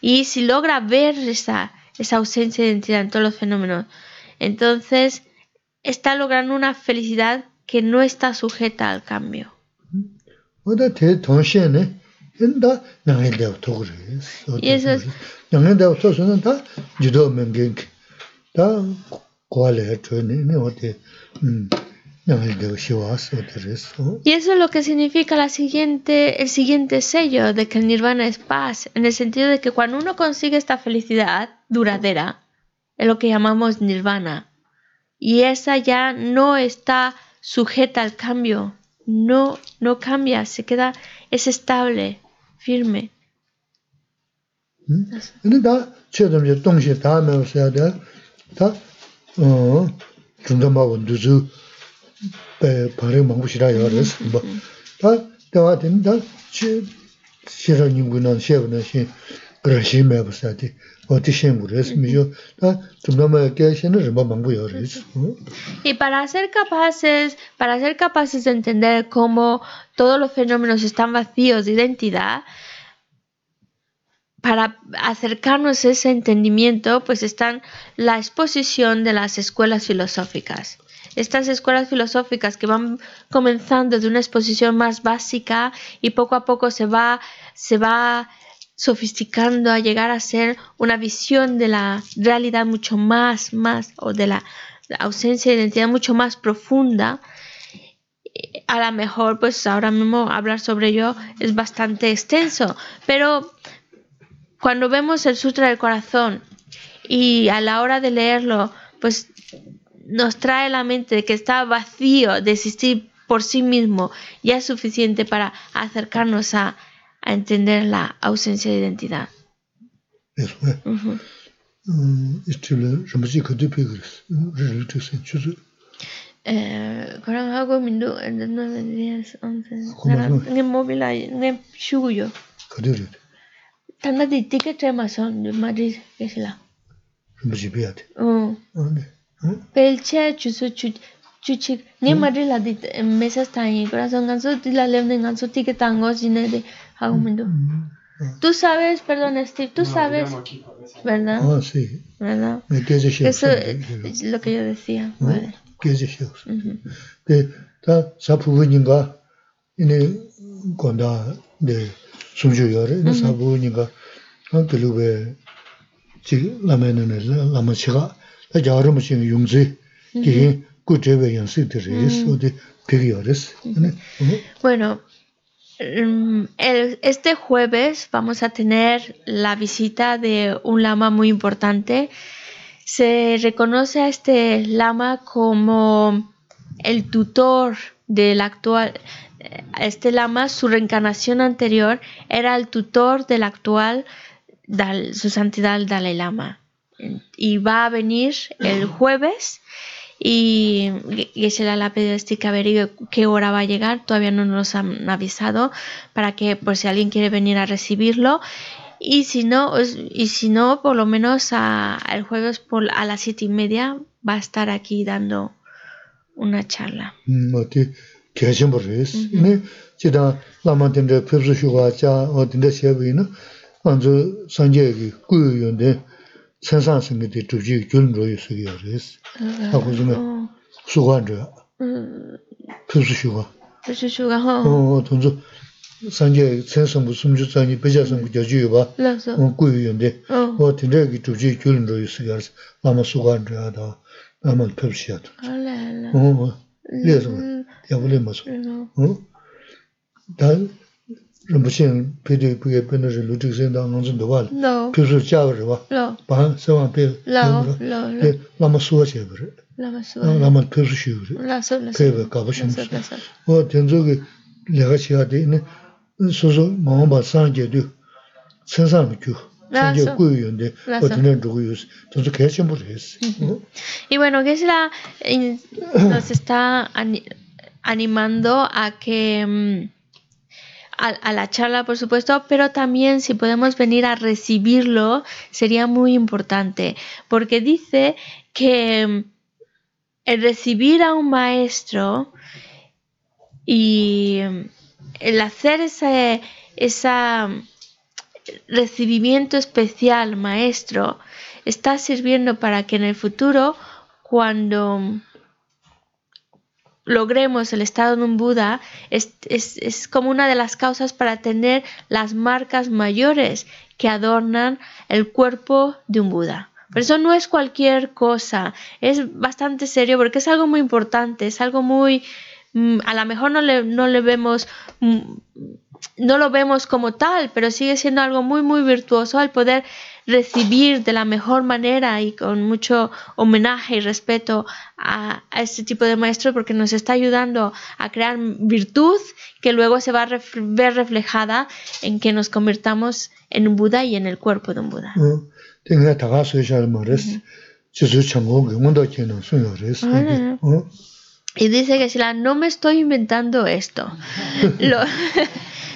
Y si logra ver esa, esa ausencia de identidad en todos los fenómenos, entonces está logrando una felicidad que no está sujeta al cambio. Y eso es... Y eso es lo que significa la siguiente, el siguiente sello de que el nirvana es paz, en el sentido de que cuando uno consigue esta felicidad duradera, es lo que llamamos nirvana, y esa ya no está sujeta al cambio, no, no cambia, se queda, es estable, firme. ¿Mm? Y para ser capaces, para ser capaces de entender cómo todos los fenómenos están vacíos de identidad, para acercarnos a ese entendimiento, pues están la exposición de las escuelas filosóficas. Estas escuelas filosóficas que van comenzando de una exposición más básica y poco a poco se va, se va sofisticando a llegar a ser una visión de la realidad mucho más, más, o de la, ausencia de identidad mucho más profunda. A lo mejor, pues ahora mismo hablar sobre ello es bastante extenso, pero cuando vemos el Sutra del Corazón y a la hora de leerlo, pues nos trae a la mente de que está vacío de existir por sí mismo, ya es suficiente para acercarnos a, a entender la ausencia de identidad. 그래서 Ujú. 음, 이스틸 좀지 그도 비그스. 르르 뜻은 주주. Eh, 그럼 하고 민도 en nueve días, once. ¿Cómo Nada, no? en el móvil hay, en el suyo. 그들이 tanda di tiket che son de madrid que se la. Bjibiat um oh. ¿Eh? pelche chusu chut chuchik ni ¿Mm? madrid la di mesas tan y corazón ganso di la le ne ganso tiket tango sine de hago mundo mm, mm, tú sabes perdón este tú sabes verdad ah sí. Verdad me que es eso lo que yo decía ¿Eh? vale. Que es eso que ta sapu ninga ine conda de sumchū yore, sābu niga kilubē chik lamē nane lama chiga, la jāru ma chiga yungzi, kihin ku chebe yansi diris, odi pigi yores. Bueno, mm, este jueves vamos a tener la visita de un lama muy importante. Se reconoce a este lama como el tutor del actual este lama, su reencarnación anterior, era el tutor del actual, Dal- su santidad el Dalai Lama. Y va a venir el jueves y Geshe la pedido a averigüe qué hora va a llegar, todavía no nos han avisado para que por si alguien quiere venir a recibirlo y si no, y si no por lo menos a- el jueves por, a las siete y media va a estar aquí dando una charla. 음, 어 gyashin borres. Ne, chida laman tende pepsu shukwa cha, o tende shebi ina, anzu sanje ki kuyo yonde, sensan singe di tubji gyun royo sugi yorres. Ako zime, shukwa nzo, pepsu shukwa. Pepsu shukwa, ho. O, tonzo, sanje sensan bu sumju zanyi, pecha sangu gyaji yoba, kuyo yonde, o tende ki tubji gyun royo sugi yorres, lama shukwa nzo yada, laman pepsu yada. Ala, ala. 재 생성 무슨 주장이 배자성 교주요 봐. los dos. 어, 꾸유인데 Oh, 어, 딘데기 주지 균로 있어요레스. 아마 수관者아마 펴주셔야 돼. hola, hola. 어, 그래서 Mm, 야불에 맞어. no. 어? 다 럼부신 페디 그게 변호를 루직센다 안전도 봐. No, 표수 작을 봐. lo, 바 세wan 페. lo, lo, lo, 예, 라마 수어제 그래. la basura. 라마 표수 쉬우 그래. La sola, la 페베 sola. 가보신 La sola, la sola. 어, 된저게 내가 시야데 네. 소소 마음 바 상제도 생산을 주. 상제 라서. 꾸유인데 라서. 어디는 누구 유스. 돈저 개심 모르겠어. 어? Y bueno, Gesla in- nos está ani- animando a que mm, a, a la charla, por supuesto, pero también si podemos venir a recibirlo sería muy importante, porque dice que mm, el recibir a un maestro y mm, el hacer ese esa, mm, recibimiento especial maestro está sirviendo para que en el futuro cuando logremos el estado de un Buda es, es, es como una de las causas para tener las marcas mayores que adornan el cuerpo de un Buda. Pero eso no es cualquier cosa, es bastante serio porque es algo muy importante, es algo muy, mm, a lo mejor no le, no le vemos, mm, no lo vemos como tal, pero sigue siendo algo muy, muy virtuoso al poder recibir de la mejor manera y con mucho homenaje y respeto a, a este tipo de maestro porque nos está ayudando a crear virtud que luego se va a ver reflejada en que nos convirtamos en un Buda y en el cuerpo de un Buda. Y dice que si la no me estoy inventando esto.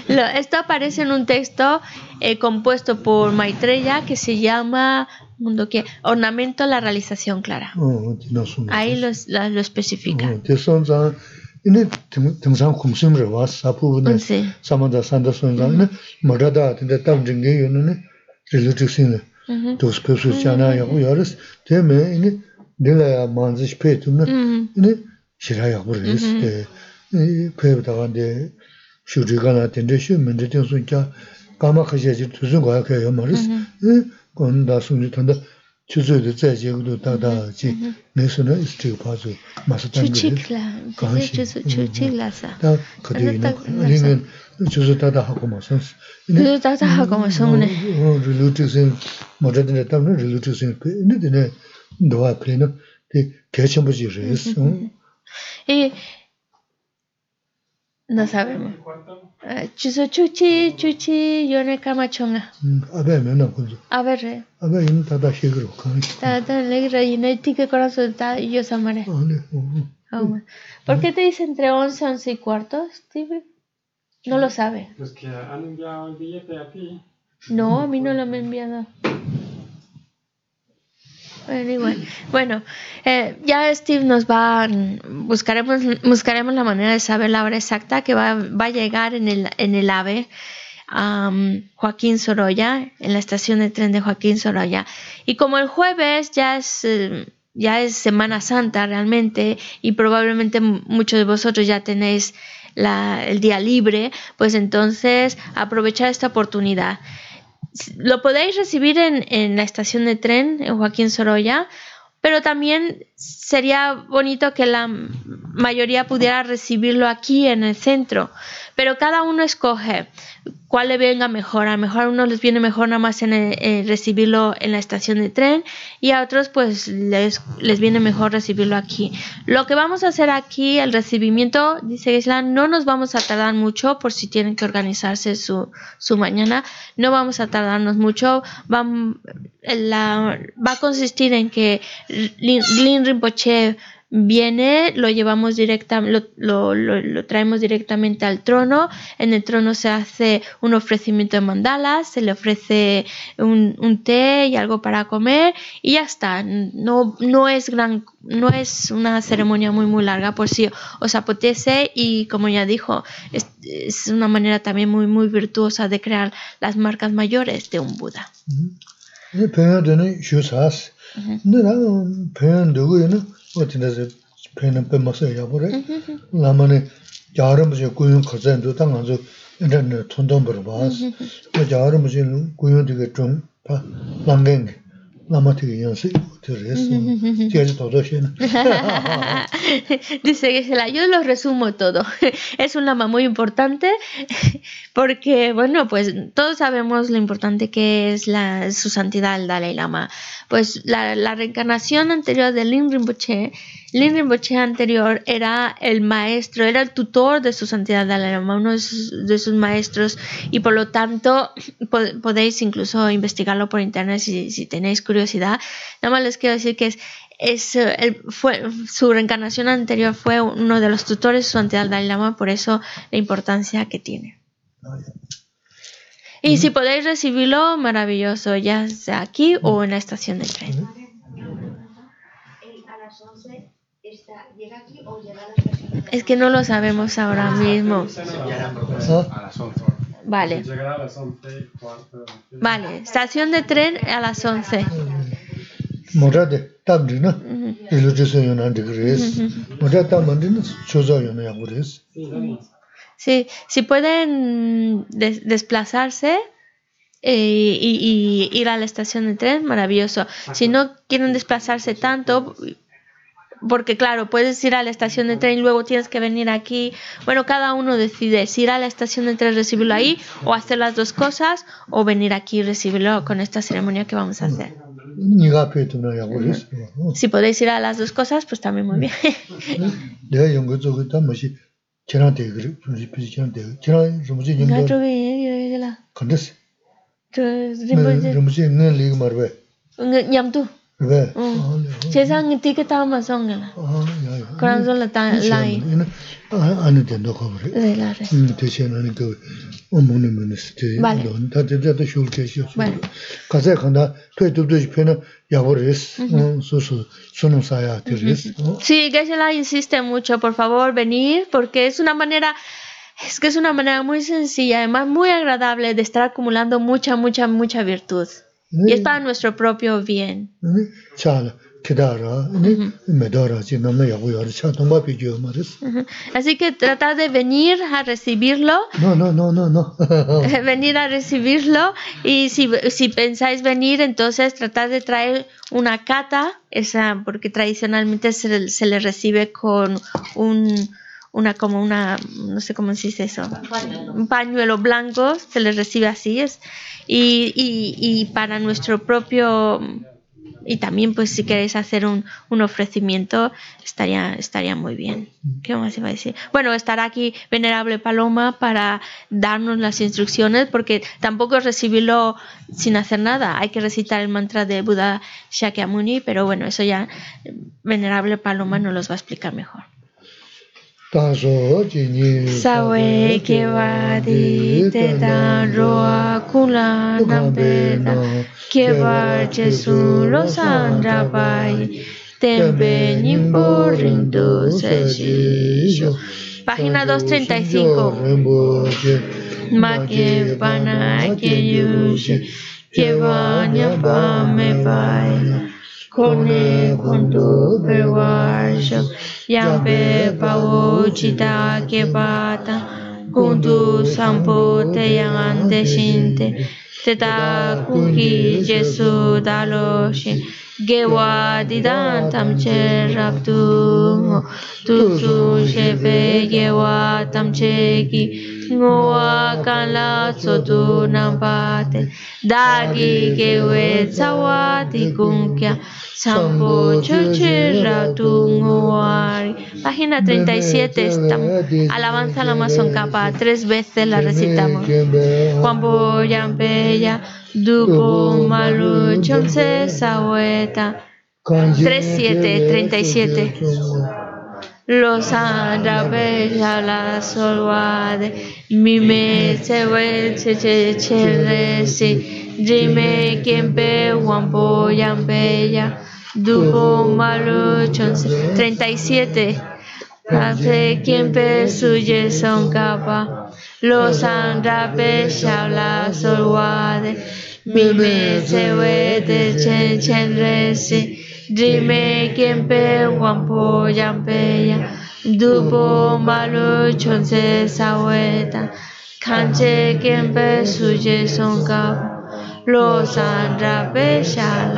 esto aparece en un texto eh, compuesto por Maitreya que se llama mundo que ornamento a la realización clara. 어, 지나서. Ahí los- la- lo especifica. 어, 대선자 이네 등- 등산 kumsim을 왔어. 부분에 Sí. 사만다 산다 선자는 뭐라다 근데 담진 게 요는 릴리티스네. Ujú. dos pesos 잖아요. 여러스 때문에 이네 내가 만지 스페트는 Mm, shu zhiga na tenze shu mende ten sun kya kama khashe chi tuzun kwaya kya yo maris. E, Kon da sun ju tanda chuzo de zai je gudu da da chi me su na is chiga pa zu masu tango de kaan shi da kato ina ringan chuzo da da hako ma san chuzo da da hako ma san ne. Mm-hmm. Mm-hmm. Rilu chik sin moja dine tam na rilu chik sin ina dine dowa pe na de kya chenpo chi res ee No sabemos. Ah, Chusuchuchi, chuchi, chuchi, yo yone kamachonga. A ver, eh. me no kunzu. A ver. A ver, yun tata shigro. Tata negra, yun tique corazón, ta yo samare. Ah, ¿Por qué te dice entre 11, 11 y cuarto, Steve? No lo sabe. Pues que han enviado el billete a ti. No, a mí no lo han enviado. Bueno. Bueno, eh, ya Steve nos va, buscaremos, buscaremos la manera de saber la hora exacta que va, va a llegar en el, en el AVE. am, Joaquín Sorolla, en la estación de tren de Joaquín Sorolla. Y como el jueves ya es, eh, ya es Semana Santa realmente y probablemente muchos de vosotros ya tenéis el día libre, pues entonces aprovechar esta oportunidad. Lo podéis recibir en, en la estación de tren en Joaquín Sorolla, pero también sería bonito que la mayoría pudiera recibirlo aquí en el centro. Pero cada uno escoge cuál le venga mejor. A lo mejor a unos les viene mejor nada más en el- eh, recibirlo en la estación de tren y a otros pues les, les viene mejor recibirlo aquí. Lo que vamos a hacer aquí, el recibimiento, dice Islam, no nos vamos a tardar mucho por si tienen que organizarse su, su mañana. No vamos a tardarnos mucho. Vam- la- va a consistir en que Lin, Lin Rinpoche viene, lo llevamos directamente, lo, lo- lo- traemos directamente al trono. En el trono se hace un ofrecimiento de mandalas, se le ofrece un, un té y algo para comer y ya está. No, no es gran, no es una ceremonia muy muy larga por si os apetece y como ya dijo, es, es una manera también muy muy virtuosa de crear las marcas mayores de un Buda. 이배 현되는 휴사스. 근데 나는 배현 누구에는 어찌나서 배는 빼먹어야 버래. 라마네 야름지 고용 거전도 당한서 인터넷 돈돈 벌어 봐서. 그 야름지 고용 되게 좀다 남긴 라마티게 연습 todo lleno. Dice Gisela, yo lo resumo todo. Es un lama muy importante porque, bueno, pues todos sabemos lo importante que es la, su santidad el Dalai Lama. Pues la, la reencarnación anterior del Rinpoche Lin Rinpoche anterior era el maestro, era el tutor de su santidad Dalai Lama, uno de sus, maestros y por lo tanto po- podéis incluso investigarlo por internet si, tenéis curiosidad. Nada más les quiero decir que es fue, su reencarnación anterior fue uno de los tutores de su santidad Dalai Lama, por eso la importancia que tiene. Y si podéis recibirlo, maravilloso, ya sea aquí o en la estación de tren. Él a las 11 está, llega aquí o llega a la estación. Es que no lo sabemos ahora mismo. Vale. Vale, estación de tren a las 11. Sí, si pueden desplazarse eh, y, y ir a la estación de tren, maravilloso. Si no quieren desplazarse tanto, porque claro, puedes ir a la estación de tren, luego tienes que venir aquí. Bueno, cada uno decide si ir a la estación de tren, recibirlo ahí, o hacer las dos cosas, o venir aquí y recibirlo con esta ceremonia que vamos a hacer. Si podéis ir a las dos cosas, pues también muy bien. 내가 연구 쪽에 다 뭐시 지난 때 그래 무슨 비지 지난 때 지난 무슨 Nga 연구 chogi yi yi la. 간데스 Cho- rinpoche- 무슨 네 리그 말베 nga- nyam tu. 왜 Mm. Che sang ti ke ta ma song la. 아야야 Koran zo la ta lai. 안에 된다 거버리 Re la re. 음 대신하는 그 어머니 미니스트 Vale. 넌 다들다도 쇼케시오 Vale. 가서 간다 페도도 페나 야고레스 어 소소 소는 사야 되레스 어 Sí, Geshe-la insiste mucho, por favor, venir, porque es una manera, es que es una manera muy sencilla, además muy agradable de estar acumulando mucha, mucha, mucha virtud. y es para nuestro propio bien. Así que tratar de venir a recibirlo. No, no, no, no, no. venir a recibirlo y si, si pensáis venir, entonces tratar de traer una cata, esa, porque tradicionalmente se, se le recibe con un una, como una, no sé cómo se dice eso, un pañuelo blanco, se le recibe así, es, y, y, y para nuestro propio, y también pues si queréis hacer un, un ofrecimiento, estaría, estaría muy bien. ¿Qué más iba a decir? Bueno, estará aquí Venerable Paloma para darnos las instrucciones, porque tampoco recibirlo sin hacer nada, hay que recitar el mantra de Buda Shakyamuni, pero bueno, eso ya Venerable Paloma nos los va a explicar mejor. Sawe kewa di te dan roa kula nampena kewa Jesu lo sandra bai tembe nimbo rindo se shisho. Página 235. Make pana ke yushi kewa nyapa me bai kone kondo perwasho. Yambe pao chita ke pata kundu sampo te yang ante shinte. Te ta kuki jesu daloshi gewa didan tam che raptu tu. Su jebe gewa tam che ki Ngoa kala sotu nampate Dagi gewe tsawati kunkya Sampo choche ratu ngoari Página 37 estamos. Alabanza la Amazon capa Tres veces la recitamos Juanpo Yampeya Dupo Malu Chomse Saweta 37, 37. Los árabes la solvade, mi me se che che che si, dime quien pe guampo yampeya, dupo malo chonce. 37. Hace quien pe suye son capa, los árabes la solvade, mi me se ve de chen chen re si, Dime quién pe guampo yampeya, dupo malo chonse saweta, canche quien pe suye son cap, los andra pesha